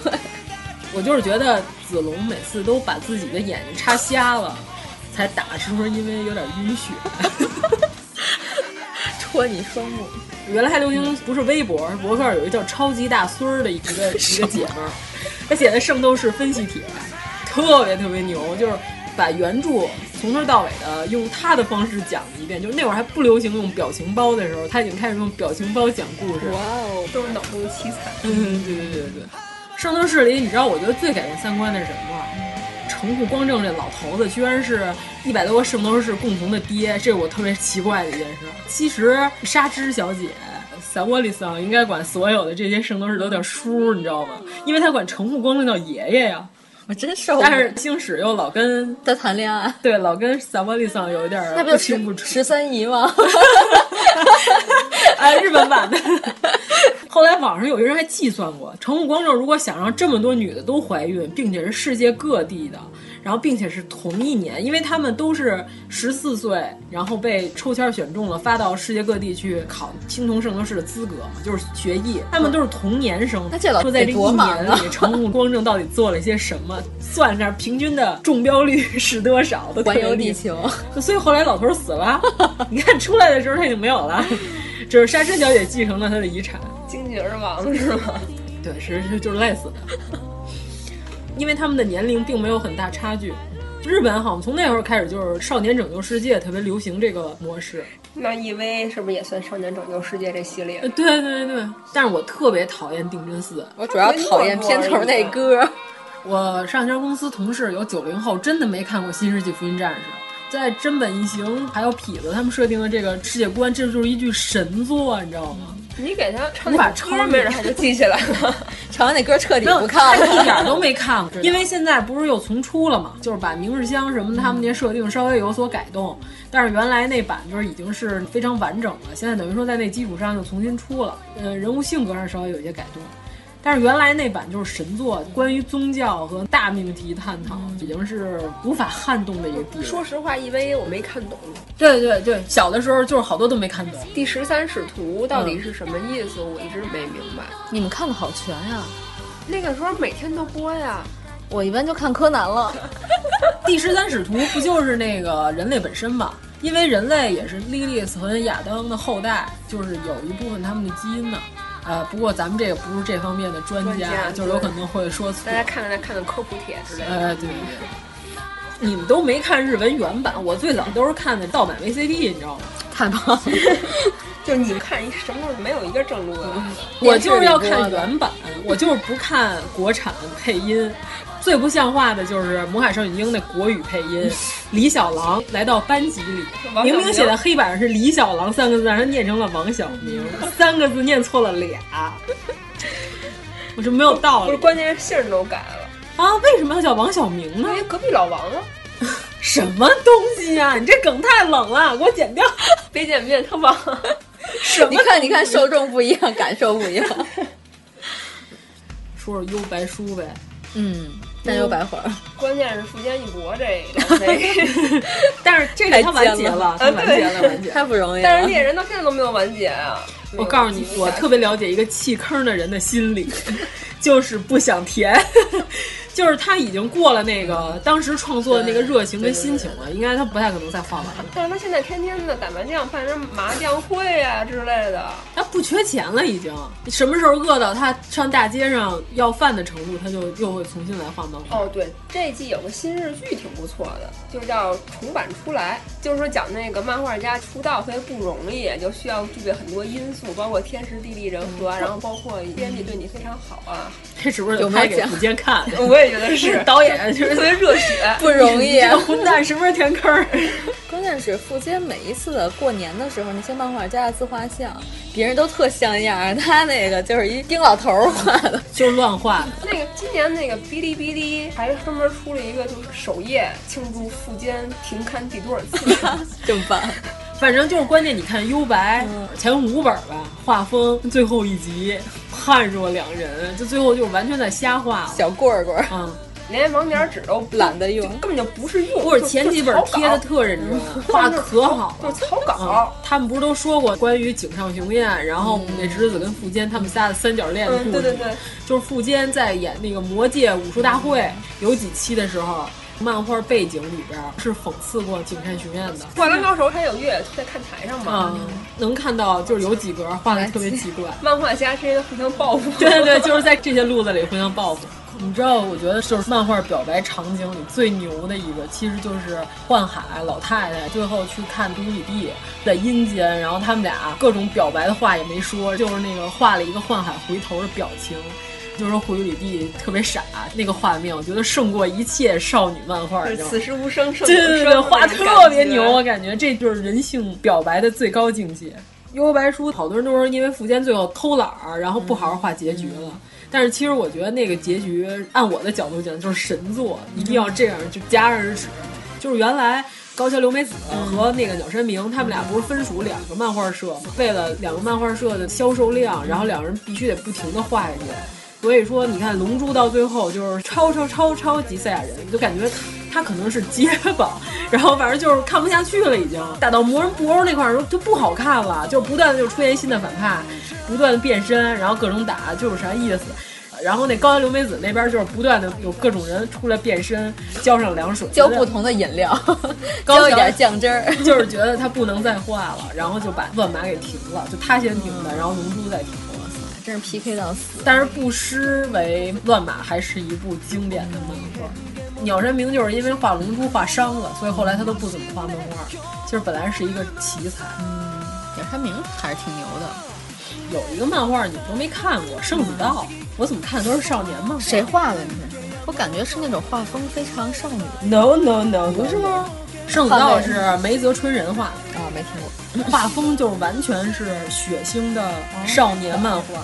我就是觉得子龙每次都把自己的眼睛插瞎了，才打，是不是因为有点晕血？(laughs) 戳你双目。原来还流行不是微博，博客有一个叫“超级大孙儿”的一个 (laughs) 一个姐们儿，她写的《圣斗士分析帖》，特别特别牛，就是把原著从头到尾的用她的方式讲了一遍。就是那会儿还不流行用表情包的时候，她已经开始用表情包讲故事。哇哦，都是脑洞奇才。嗯，对对对对。圣斗士里，你知道我觉得最改变三观的是什么吗？城户光正这老头子，居然是一百多个圣斗士共同的爹，这是我特别奇怪的一件事。其实纱织小姐萨沃利桑应该管所有的这些圣斗士都叫叔，你知道吗？因为他管城户光正叫爷爷呀。我真受不了。但是星矢又老跟他谈恋爱，对，老跟萨沃利桑有一点那不就十三姨吗？(laughs) 哎，日本版的。(laughs) 后来网上有一个人还计算过，城户光正如果想让这么多女的都怀孕，并且是世界各地的，然后并且是同一年，因为他们都是十四岁，然后被抽签选中了，发到世界各地去考青铜圣斗士的资格嘛，就是学艺，他们都是同年生。那这老说在这一年里，城户光正到底做了些什么？算一下平均的中标率是多少？环游地球。所以后来老头死了，你看出来的时候他已经没有了，只是莎莎小姐继承了他的遗产。经济而亡是吗？(laughs) 对，实际就是累死的，(laughs) 因为他们的年龄并没有很大差距。日本好像从那会儿开始就是少年拯救世界特别流行这个模式。那 EV 是不是也算少年拯救世界这系列？对对对，但是我特别讨厌定真寺，我主要讨厌片头那歌。(laughs) 我上家公司同事有九零后，真的没看过《新世纪福音战士》。在真本一行还有痞子他们设定的这个世界观，这就是一句神作，你知道吗？你给他唱无法超越，没人他就记起来了。唱完那歌彻底不看了，一点都没看过。(laughs) 因为现在不是又重出了嘛，就是把明日香什么他们那些设定稍微有所改动，但是原来那版就是已经是非常完整了。现在等于说在那基础上又重新出了，呃，人物性格上稍微有一些改动。但是原来那版就是神作，关于宗教和大命题探讨，已经是无法撼动的一个地位。说实话，EVA 我没看懂。对对对，小的时候就是好多都没看懂。第十三使徒到底是什么意思？我一直没明白。你们看的好全呀！那个时候每天都播呀。我一般就看柯南了。(laughs) 第十三使徒不就是那个人类本身嘛？因为人类也是莉莉丝和亚当的后代，就是有一部分他们的基因呢。呃，不过咱们这个不是这方面的专家，就有可能会说错。大家看看，看看科普帖之类的。呃，对对对。你们都没看日文原版，我最早都是看的盗版 VCD，你知道吗？太棒了！就你们看一什么时候没有一个正路的？我就是要看原版，我就是不看国产配音。最不像话的就是《魔法少女樱》那国语配音，李小狼来到班级里，明明写在黑板上是李小狼三个字，让他念成了王小明三个字，念错了俩，我这没有道理。不是，关键是姓都改了啊！为什么要叫王小明呢？因为隔壁老王啊。(laughs) 什么东西呀、啊？你这梗太冷了，给我剪掉！(laughs) 别剪，别剪，特棒！什么？你看，你看，受众不一样，感受不一样。(laughs) 说说优白书呗，嗯。但又白活儿，(laughs) 关键是富坚义博这老贼，(laughs) 但是这个他完结了，他完结了，完结，(laughs) 太不容易了。但是猎人到现在都没有完结啊！我告诉你，我特别了解一个弃坑的人的心理，就是不想填。就是他已经过了那个当时创作的那个热情跟心情了，应该他不太可能再画完了。但是他现在天天的打麻将、办什么麻将会啊之类的，他不缺钱了，已经。什么时候饿到他上大街上要饭的程度，他就又会重新来画漫画。哦，对，这一季有个新日剧挺不错的，就叫重版出来，就是说讲那个漫画家出道特别不容易，就需要具备很多因素，包括天时地利人和，然后包括编辑对你非常好啊。(laughs) 这是不是有拍给福建看？我 (laughs) 也觉得是，(laughs) 导演就是特别热血，(laughs) 不容易。这混蛋是不是填坑？(laughs) 关键是富坚每一次的过年的时候，那些漫画家的自画像，别人都特像样，他那个就是一丁老头画的，就是乱画的。那个今年那个哔哩哔哩还专门出了一个，就是首页庆祝富坚停刊第多少次，真棒。反正就是关键，你看幽白前五本吧，画风最后一集判若两人，就最后就是完全在瞎画小棍棍，嗯，连网点纸都懒得用，根本就不是用。不是前几本贴的特认真，画可好了，就是草稿。他们不是都说过关于井上雄彦，然后那直子跟富坚他们仨的三角恋的故事？对对对，就是富坚在演那个魔界武术大会有几期的时候。漫画背景里边是讽刺过警山学院的，《灌篮高手》还有月在看台上嘛，嗯，能看到就是有几格画的特别奇怪，漫画家之间互相报复，对 (laughs) 对对，就是在这些路子里互相报复。你知道，我觉得就是漫画表白场景里最牛的一个，其实就是幻海老太太最后去看独里地在阴间，然后他们俩各种表白的话也没说，就是那个画了一个幻海回头的表情。就是说，胡里地特别傻，那个画面我觉得胜过一切少女漫画。此时无声胜对对对，画特别牛，我感觉这就是人性表白的最高境界。幽白书好多人都说因为富坚最后偷懒儿，然后不好好画结局了。但是其实我觉得那个结局，按我的角度讲就是神作，一定要这样就戛然而止。就是原来高桥留美子和那个鸟山明他们俩不是分属两个漫画社吗？为了两个漫画社的销售量，然后两人必须得不停的画下去。所以说，你看《龙珠》到最后就是超超超超级赛亚人，就感觉他可能是结巴，然后反正就是看不下去了，已经打到魔人布欧那块儿就不好看了，就不断的就出现新的反派，不断的变身，然后各种打，就是啥意思。然后那高原留美子那边就是不断的有各种人出来变身，浇上凉水，浇不同的饮料，(laughs) 浇一点酱汁儿，就是觉得他不能再画了，然后就把乱马给停了，就他先停的，然后龙珠再停。真是 PK 到死，但是不失为乱马还是一部经典的漫画。鸟山明就是因为画龙珠画伤了，所以后来他都不怎么画漫画。其实本来是一个奇才，嗯，鸟山明还是挺牛的。有一个漫画你们都没看过《圣子道》，我怎么看都是少年漫画。谁画的？你说？我感觉是那种画风非常少女。No No No，不是吗？《圣子道》是梅泽春人画的啊，没听过。画风就是完全是血腥的少年漫画。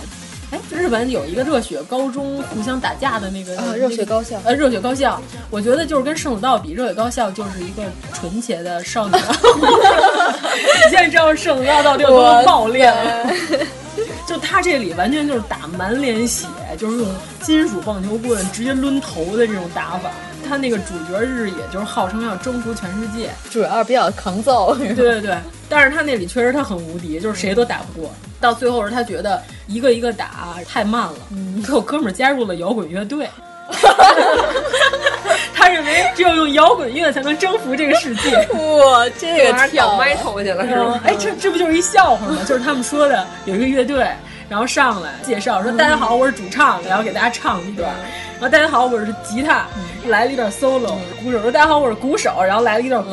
哎，日本有一个热血高中互相打架的那个啊，热血高校。呃，热血高校，我觉得就是跟《圣子道》比，热血高校就是一个纯洁的少女。(laughs) 你现在知道《圣子道》到底有多暴烈了？就他这里完全就是打满脸血，就是用金属棒球棍直接抡头的这种打法。他那个主角日野就是号称要征服全世界，主要是比较抗揍。对对对，但是他那里确实他很无敌，就是谁都打不过。到最后是他觉得一个一个打太慢了，嗯，可我哥们儿加入了摇滚乐队。(laughs) 他认为只有用摇滚乐才能征服这个世界。哇，这个跳麦头去了是吗？哎，这这不就是一笑话吗？就是他们说的有一个乐队，然后上来介绍说：“大家好，我是主唱，然后给大家唱一段。”然后大家好，我是吉他，来了一段 solo。鼓手说：“大家好，我是鼓手。”然后来了一段鼓。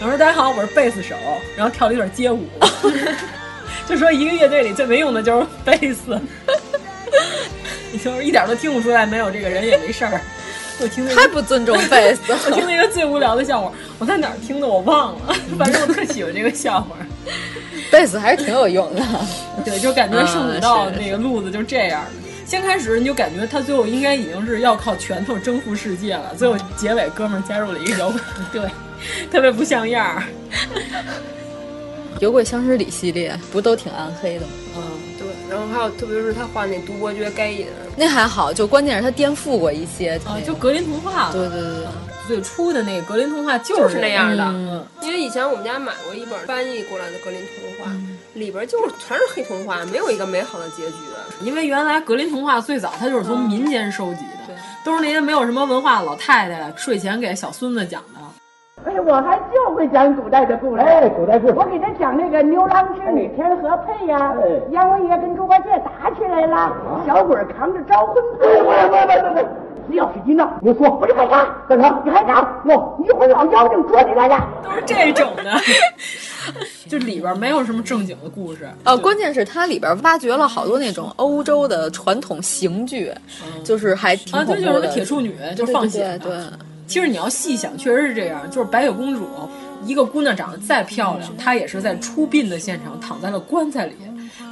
然后说：“大家好，我是贝斯手。”然后跳了一段街舞。(laughs) 就说一个乐队里最没用的就是贝斯。(laughs) 你就是一点都听不出来没有这个人也没事儿。我听太不尊重贝斯。我听那个最无聊的笑话，我在哪儿听的我忘了，(laughs) 反正我特喜欢这个笑话。贝斯还是挺有用的。对，就感觉圣子道那个路子就这样的。先开始你就感觉他最后应该已经是要靠拳头征服世界了，最后结尾哥们儿加入了一个摇滚对，特别不像样儿。有鬼相识里系列不都挺暗黑的吗？嗯，对。然后还有，特别是他画那独伯爵该隐，那还好，就关键是他颠覆过一些啊，就格林童话。对对对，最初的那个格林童话就是那样的。嗯、因为以前我们家买过一本翻译过来的格林童话，嗯、里边就是全是黑童话，没有一个美好的结局。因为原来格林童话最早它就是从民间收集的，都是那些没有什么文化的老太太睡前给小孙子讲的。哎，我还就会讲古代的故事。哎，古代故事。我给他讲那个牛郎织女天河配呀，阎王爷跟猪八戒打起来了，小鬼扛着招魂幡。喂喂喂喂喂！只要是一闹，你说我就害怕。干啥？你害怕？我一会儿让妖精捉你来呀！都是这种的。(laughs) 就里边没有什么正经的故事，呃，关键是它里边挖掘了好多那种欧洲的传统刑具，就是还挺啊，对，就是铁处女，就放血对。其实你要细想，确实是这样。就是白雪公主，一个姑娘长得再漂亮，她也是在出殡的现场躺在了棺材里。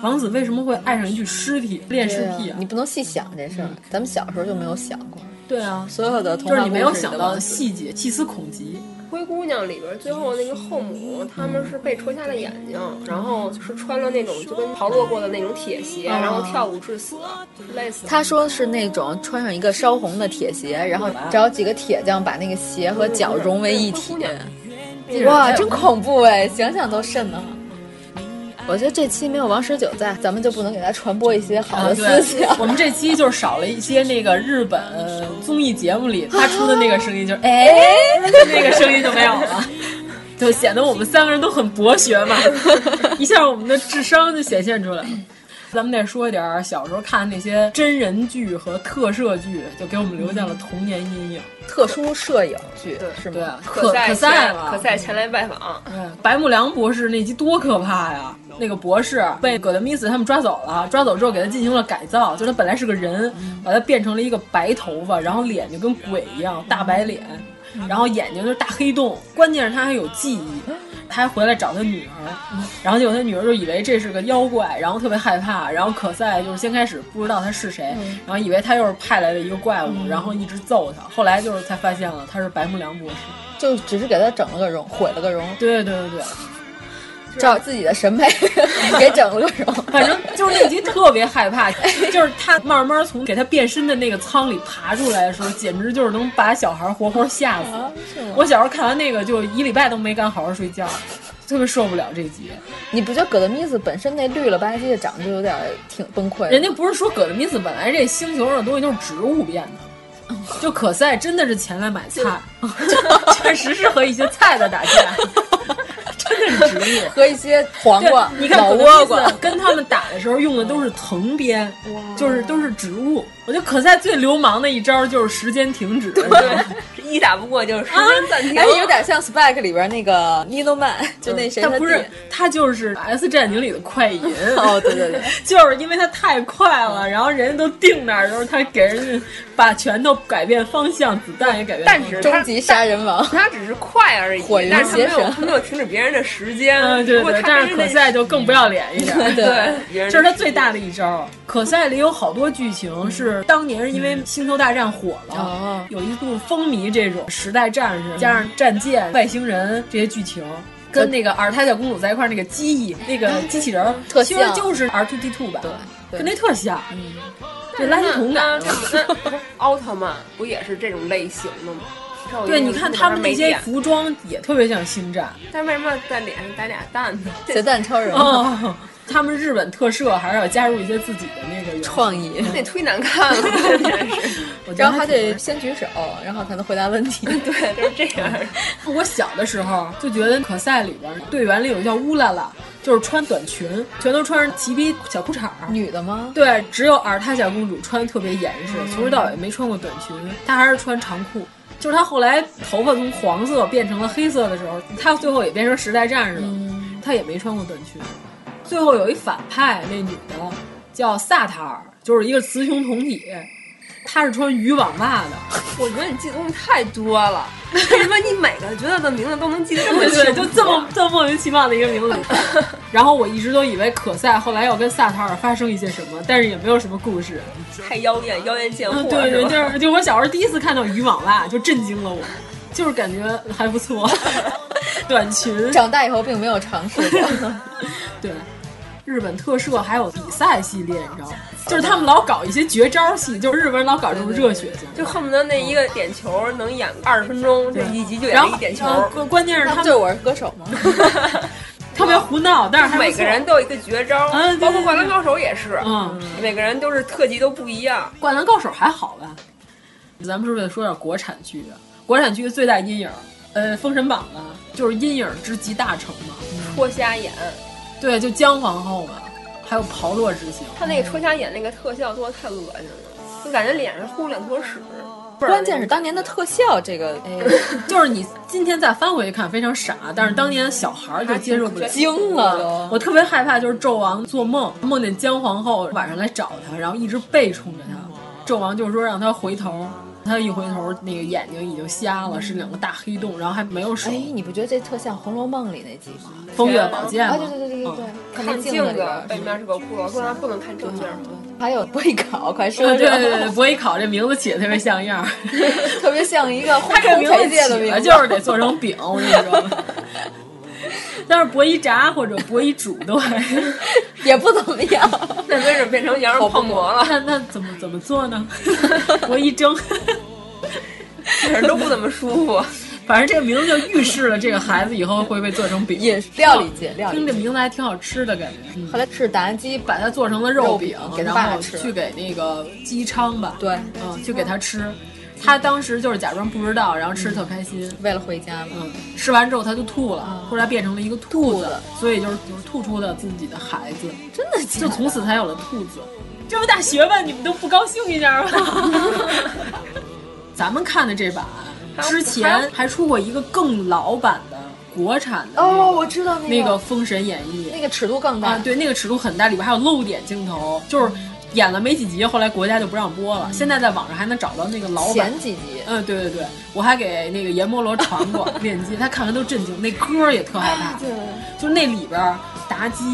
王子为什么会爱上一具尸体，恋尸癖啊？你不能细想这事儿，咱们小时候就没有想过。对啊，所有的就是你没有想到的细节，细思恐极。灰姑娘里边最后那个后母，他们是被戳瞎了眼睛，然后是穿了那种就跟刨落过的那种铁鞋，然后跳舞致死，累死。他说是那种穿上一个烧红的铁鞋，然后找几个铁匠把那个鞋和脚融为一体。哇，真恐怖哎！想想都瘆得慌。我觉得这期没有王十九在，咱们就不能给他传播一些好的思想。啊、我们这期就是少了一些那个日本综艺节目里他出的那个声音，就是哎，那个声音就没有了，就显得我们三个人都很博学嘛，(laughs) 一下我们的智商就显现出来了。咱们再说一点小时候看的那些真人剧和特摄剧，就给我们留下了童年阴影。特殊摄影剧是对，可可赛了，可赛前来拜访。对，白木良博士那集多可怕呀！那个博士被葛德米斯他们抓走了，抓走之后给他进行了改造，就他本来是个人，把他变成了一个白头发，然后脸就跟鬼一样，大白脸，然后眼睛就是大黑洞，关键是他还有记忆。他还回来找他女儿，然后结果他女儿就以为这是个妖怪，然后特别害怕。然后可赛就是先开始不知道他是谁，然后以为他又是派来的一个怪物，然后一直揍他。后来就是才发现了他是白木良博士，就只是给他整了个容，毁了个容。对对对对。照自己的审美 (laughs) 给整了个容，反正就是那集特别害怕，就是他慢慢从给他变身的那个舱里爬出来的时候，简直就是能把小孩活活吓死。我小时候看完那个，就一礼拜都没敢好好睡觉，特别受不了这集。你不觉得葛德米斯本身那绿了吧唧的长得就有点挺崩溃？人家不是说葛德米斯本来这星球上的东西都是植物变的，就可赛真的是前来买菜，(laughs) 确实是和一些菜的打架。真的是植物和一些黄瓜、你看老倭瓜，跟他们打的时候用的都是藤鞭，就是都是植物。我觉得可赛最流氓的一招就是时间停止，对，一打不过就是时间暂停，哎，有点像 Spike 里边那个 Needle Man，就那谁，他不是，他就是《S 战警》里的快银。(laughs) 哦，对对对，(laughs) 就是因为他太快了，然后人家都定那儿的时候，他给人家把拳头改变方向，子弹也改变，但是终极杀人王，他只是快而已，火云但是邪神，他没有停止别人的时间。嗯，对对，但是可赛就更不要脸一点，(laughs) 对，这是他最大的一招。可赛里有好多剧情是当年因为《星球大战》火了，有一度风靡这种时代战士加上战舰、外星人这些剧情，跟那个尔塔小公主在一块儿那个机翼、那个机器人，特其实就是 R two D two 吧，对，跟那特像，嗯，这垃圾桶感。奥特曼不也是这种类型的吗？对，你看他们那些服装也特别像星战，但为什么在脸上带俩蛋呢？咸蛋超人。(laughs) 哦，他们日本特摄还是要加入一些自己的那个创意，那忒难看了。(laughs) 然后还得先举手，然后才能回答问题。(laughs) 对，就是这样。(laughs) 我小的时候就觉得可赛里边队员里有叫乌拉拉，就是穿短裙，全都穿着齐逼小裤衩。女的吗？对，只有尔塔小公主穿的特别严实，从头到尾没穿过短裙，她还是穿长裤。就是她后来头发从黄色变成了黑色的时候，她最后也变成时代战士了，她也没穿过短裙。最后有一反派，那女的叫萨塔尔，就是一个雌雄同体。她是穿渔网袜的。(laughs) 我觉得你记的东西太多了，(laughs) 为什么你每个角色的名字都能记得这么清？对，就这么这么莫名其妙的一个名字。(laughs) 然后我一直都以为可赛后来要跟萨塔尔发生一些什么，但是也没有什么故事。太妖艳，妖艳贱货。对对，就是就我小时候第一次看到渔网袜，就震惊了我，就是感觉还不错。短裙，长大以后并没有尝试过。对，日本特摄还有比赛系列，你知道吗？就是他们老搞一些绝招戏，就是日本人老搞这种热血型，就恨不得那一个点球能演二十分钟，这一集就演一点球。关关键是他们就我是歌手吗？(laughs) 特别胡闹，但是每个人都有一个绝招，嗯包括《灌篮高手》也是，嗯，每个人都是特技都不一样。《灌篮高手》还好吧？咱们是不是得说点国产剧啊？国产剧的最大阴影，呃，《封神榜》呢，就是阴影之集大成嘛。戳瞎眼，对，就姜皇后嘛，还有炮烙之刑。他那个戳瞎眼那个特效做的太恶心了，就感觉脸上糊两坨屎。关键是当年的特效，这个就是你今天再翻回去看非常傻，但是当年小孩儿就接受不了，惊了我特别害怕，就是纣王做梦梦见姜皇后晚上来找他，然后一直背冲着他。纣王就是说让他回头，他一回头那个眼睛已经瞎了，是两个大黑洞，然后还没有手。哎，你不觉得这特像《红楼梦》里那集吗？风月宝剑啊，对对对对对对，看那镜子背面是个骷髅，说他不能看正面吗？还有波一考，快说对说，对对，博一考这名字起的特别像样，(laughs) 特别像一个他这名字红界的名字，就是得做成饼，我跟你说。(laughs) (laughs) 但是博一炸或者博一煮都还 (laughs) 也不怎么样。(laughs) 那没准变成羊肉泡馍了，那那怎么怎么做呢？博一蒸，反正都不怎么舒服。反正这个名字就预示了这个孩子以后会被做成饼。也是料理界，料理。听这名字还挺好吃的感觉。后来是达基把它做成了肉饼，给他然后爸吃，去给那个姬昌吧，对，嗯，去给他吃。他当时就是假装不知道，然后吃的特开心，为了回家嘛。嗯，吃完之后他就吐了，后来变成了一个兔子，所以就是就是吐出了自己的孩子，真的就从此才有了兔子。这么大学问，你们都不高兴一下吗？(laughs) 咱们看的这版之前还出过一个更老版的国产的哦，我知道那那个《封神演义》，那个尺度更大啊，对，那个尺度很大，里边还有露点镜头，就是。演了没几集，后来国家就不让播了。现在在网上还能找到那个老版前几集。嗯，对对对，我还给那个阎摩罗传过 (laughs) 链接，他看完都震惊。那歌也特害怕，对，就是那里边妲己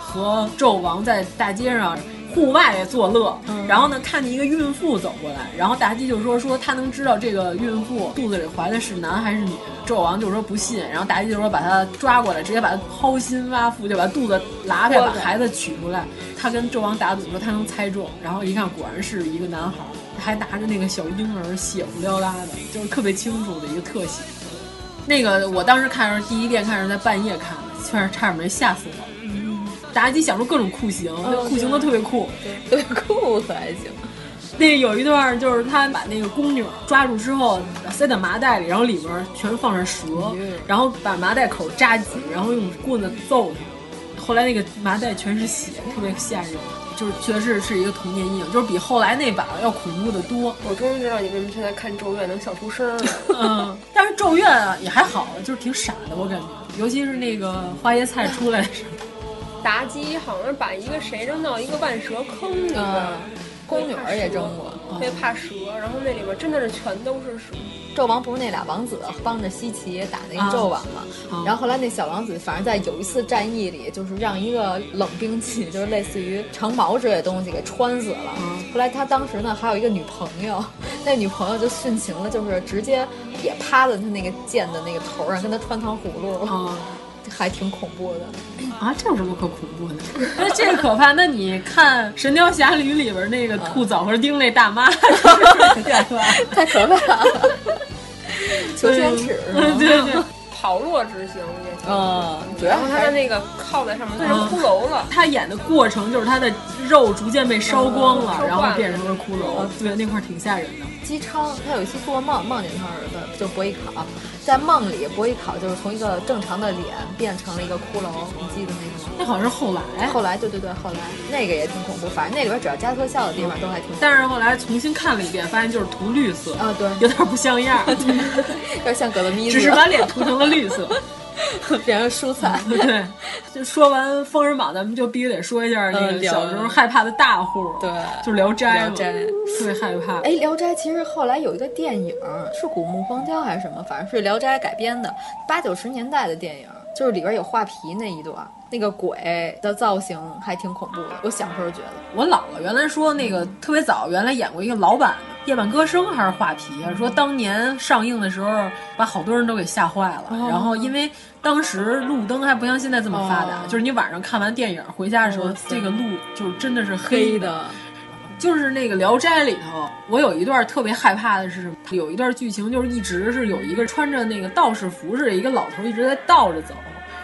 和纣王在大街上户外作乐，嗯、然后呢看见一个孕妇走过来，然后妲己就说说她能知道这个孕妇肚子里怀的是男还是女，纣王就说不信，然后妲己就说把她抓过来，直接把她剖心挖腹，就把肚子拉开，把孩子取出来。他跟纣王打赌说他能猜中，然后一看果然是一个男孩，还拿着那个小婴儿血呼撩拉的，就是特别清楚的一个特写。那个我当时看的时候，第一遍看是在半夜看的，确实差点没吓死我。嗯，妲己想出各种酷刑，那酷刑都特别酷，特别酷可还行。那有一段就是他把那个宫女抓住之后塞在麻袋里，然后里面全放上蛇，然后把麻袋口扎紧，然后用棍子揍他。后来那个麻袋全是血，特别吓人，就是确实是一个童年阴影，就是比后来那版要恐怖的多。我终于知道你为什么现在看《咒怨》能笑出声了。嗯，但是《咒怨》啊也还好，就是挺傻的，我感觉，尤其是那个花椰菜出来的时候，妲己好像是把一个谁扔到一个万蛇坑里边，嗯、宫女儿也扔过，特别怕蛇，然后那里边真的是全都是蛇。纣王不是那俩王子帮着西岐打那个纣王嘛？啊、然后后来那小王子，反正在有一次战役里，就是让一个冷兵器，就是类似于长矛之类的东西给穿死了。啊、后来他当时呢还有一个女朋友，那女朋友就殉情了，就是直接也趴在他那个剑的那个头上，跟他穿糖葫芦。啊 (laughs) 还挺恐怖的啊！这有什么可恐怖的？(laughs) 那这个可怕。那你看《神雕侠侣》里边那个吐枣核钉那大妈，(laughs) 太可怕了！求仙尺，对对对，炮烙之刑也挺。嗯，主要他的那个靠在上面变成骷髅了。他演的过程就是他的肉逐渐被烧光了，然后变成了骷髅。对，那块挺吓人的。姬昌他有一次做梦，梦见他儿子就伯邑考，在梦里伯邑考就是从一个正常的脸变成了一个骷髅，你记得那个吗？那好像是后来，后来对对对，后来那个也挺恐怖，反正那里边只要加特效的地方都还挺。但是后来重新看了一遍，发现就是涂绿色啊，对，有点不像样，有点像葛德咪，只是把脸涂成了绿色。变成蔬菜，对。就说完《封神榜》，咱们就必须得说一下那个小时候害怕的大户，对，就是《聊斋》。聊斋特别害怕。哎，《聊斋》其实后来有一个电影，是古墓荒郊还是什么，反正是《聊斋》改编的，八九十年代的电影，就是里边有画皮那一段，那个鬼的造型还挺恐怖的。我小时候觉得，我姥姥原来说那个特别早，原来演过一个老版《夜半歌声》还是画皮，说当年上映的时候把好多人都给吓坏了，哦、然后因为。当时路灯还不像现在这么发达，哦、就是你晚上看完电影回家的时候，哦、这个路就是真的是黑的。就是那个《聊斋》里头，我有一段特别害怕的是什么？有一段剧情就是一直是有一个穿着那个道士服饰的一个老头一直在倒着走，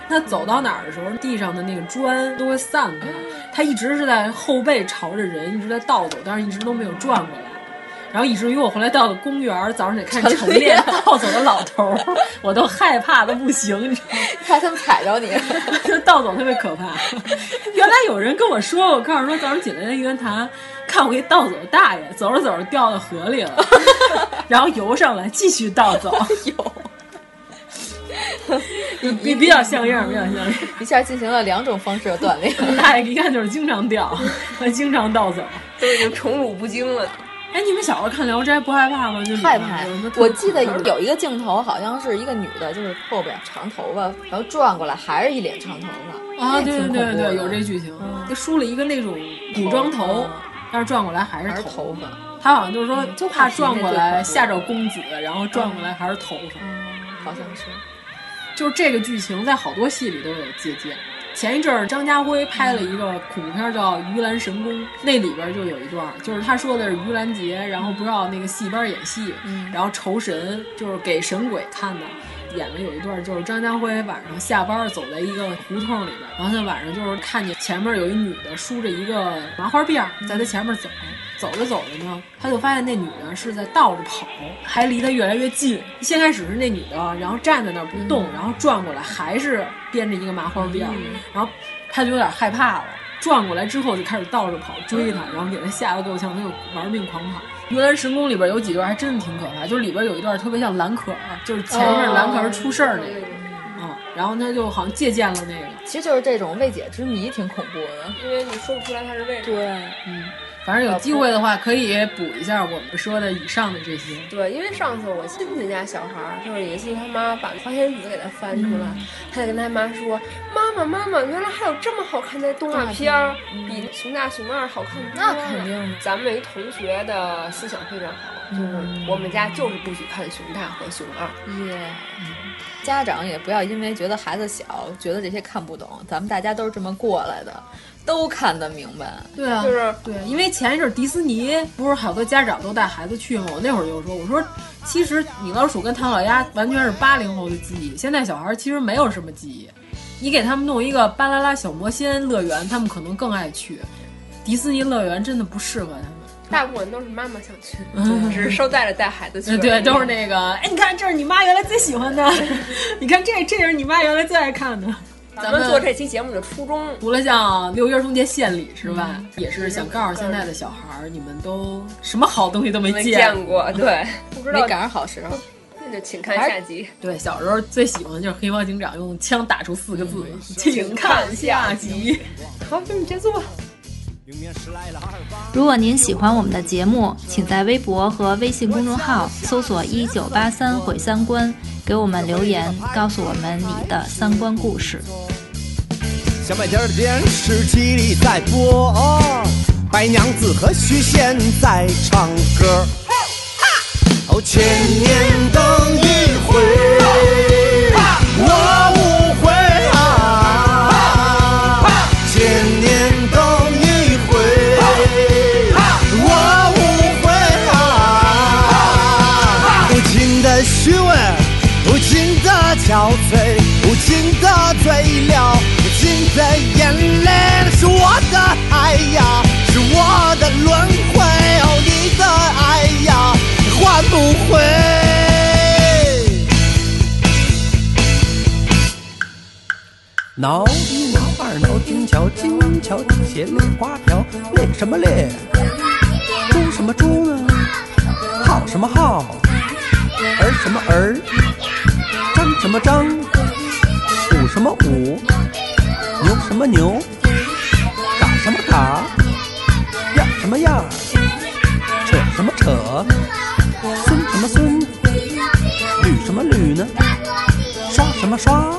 他走到哪儿的时候，地上的那个砖都会散开。他一直是在后背朝着人，一直在倒走，但是一直都没有转过来。然后以至于我后来到了公园，早上得看晨练倒走的老头儿，(laughs) 我都害怕的不行，你知道吗？怕他们踩着你，(laughs) 就倒走特别可怕。原来有人跟我说，我告诉说早上起来在玉渊潭看我一倒走大爷，走着走着掉到河里了，(laughs) 然后游上来继续倒走。有，比比较像样，比较像样。一下进行了两种方式的锻炼。大爷一看就是经常掉，经常倒走，都已经宠辱不惊了。哎，你们小时候看《聊斋》不害怕吗？就害怕。我记得有一个镜头，好像是一个女的，就是后边长头发，然后转过来还是一脸长头发。啊，对对对对，有这剧情。就梳了一个那种古装头，但是转过来还是头发。他好像就是说，就怕转过来吓着公子，然后转过来还是头发。好像是。就是这个剧情在好多戏里都有借鉴。前一阵儿，张家辉拍了一个恐怖片叫《盂兰神功》，那里边就有一段，就是他说的是盂兰节，然后不知道那个戏班演戏，然后酬神，就是给神鬼看的。演了有一段，就是张家辉晚上下班走在一个胡同里边，然后他晚上就是看见前面有一女的梳着一个麻花辫，在他前面走，走着走着呢，他就发现那女的是在倒着跑，还离他越来越近。先开始是那女的，然后站在那儿不动，然后转过来还是编着一个麻花辫，然后他就有点害怕了，转过来之后就开始倒着跑追他，然后给他吓得够呛，他就玩命狂跑。《盂兰神宫》里边有几段还真的挺可怕，就是里边有一段特别像蓝可儿，就是前一阵蓝可儿出事儿那个，嗯，然后他就好像借鉴了那个，其实就是这种未解之谜，挺恐怖的，因为你说不出来他是为什么。对，嗯，反正有机会的话可以补一下我们说的以上的这些。对，因为上次我亲戚家小孩儿，就是有一次他妈把《花仙子》给他翻出来，他就跟他妈说：“妈妈，妈妈，原来还有这么好看的动画片儿，比《熊大熊二》好看多那肯定，咱们有一同学的思想非常好，就是我们家就是不许看《熊大》和《熊二》。耶，家长也不要因为觉得孩子小，觉得这些看不懂，咱们大家都是这么过来的。都看得明白，对啊，就是对，因为前一阵迪士尼不是好多家长都带孩子去吗？我那会儿就说，我说其实米老鼠跟唐老鸭完全是八零后的记忆，现在小孩其实没有什么记忆，你给他们弄一个巴啦啦小魔仙乐园，他们可能更爱去。迪士尼乐园真的不适合他们，大部分都是妈妈想去，(laughs) 只是捎带着带孩子去。(laughs) 对，都是那个，哎，你看这是你妈原来最喜欢的，(laughs) 你看这这是你妈原来最爱看的。咱们做这期节目的初衷，除了像六一儿童节献礼之外，也是想告诉现在的小孩儿，你们都什么好东西都没见过，对，不知道没赶上好时候，(laughs) 那就请看下集。对，小时候最喜欢的就是黑猫警长用枪打出四个字，请看下集。好，那么结束吧。如果您喜欢我们的节目，请在微博和微信公众号搜索“一九八三毁三观”，给我们留言，告诉我们你的三观故事。小白天的电视机里在播，白娘子和许仙在唱歌。哦，千年等一回，我憔悴，无尽的醉了。无尽的眼泪是我的爱呀，是我的轮回。哦，你的爱呀，换不回。挠一挠二挠金桥，金桥底下梨花飘，列什么列？猪什么猪呢？号什么号？儿什么儿？什么张？虎什么虎？牛什么牛？嘎什么嘎？呀什么呀？扯什么扯？孙什么孙？捋什么捋呢？刷什么刷？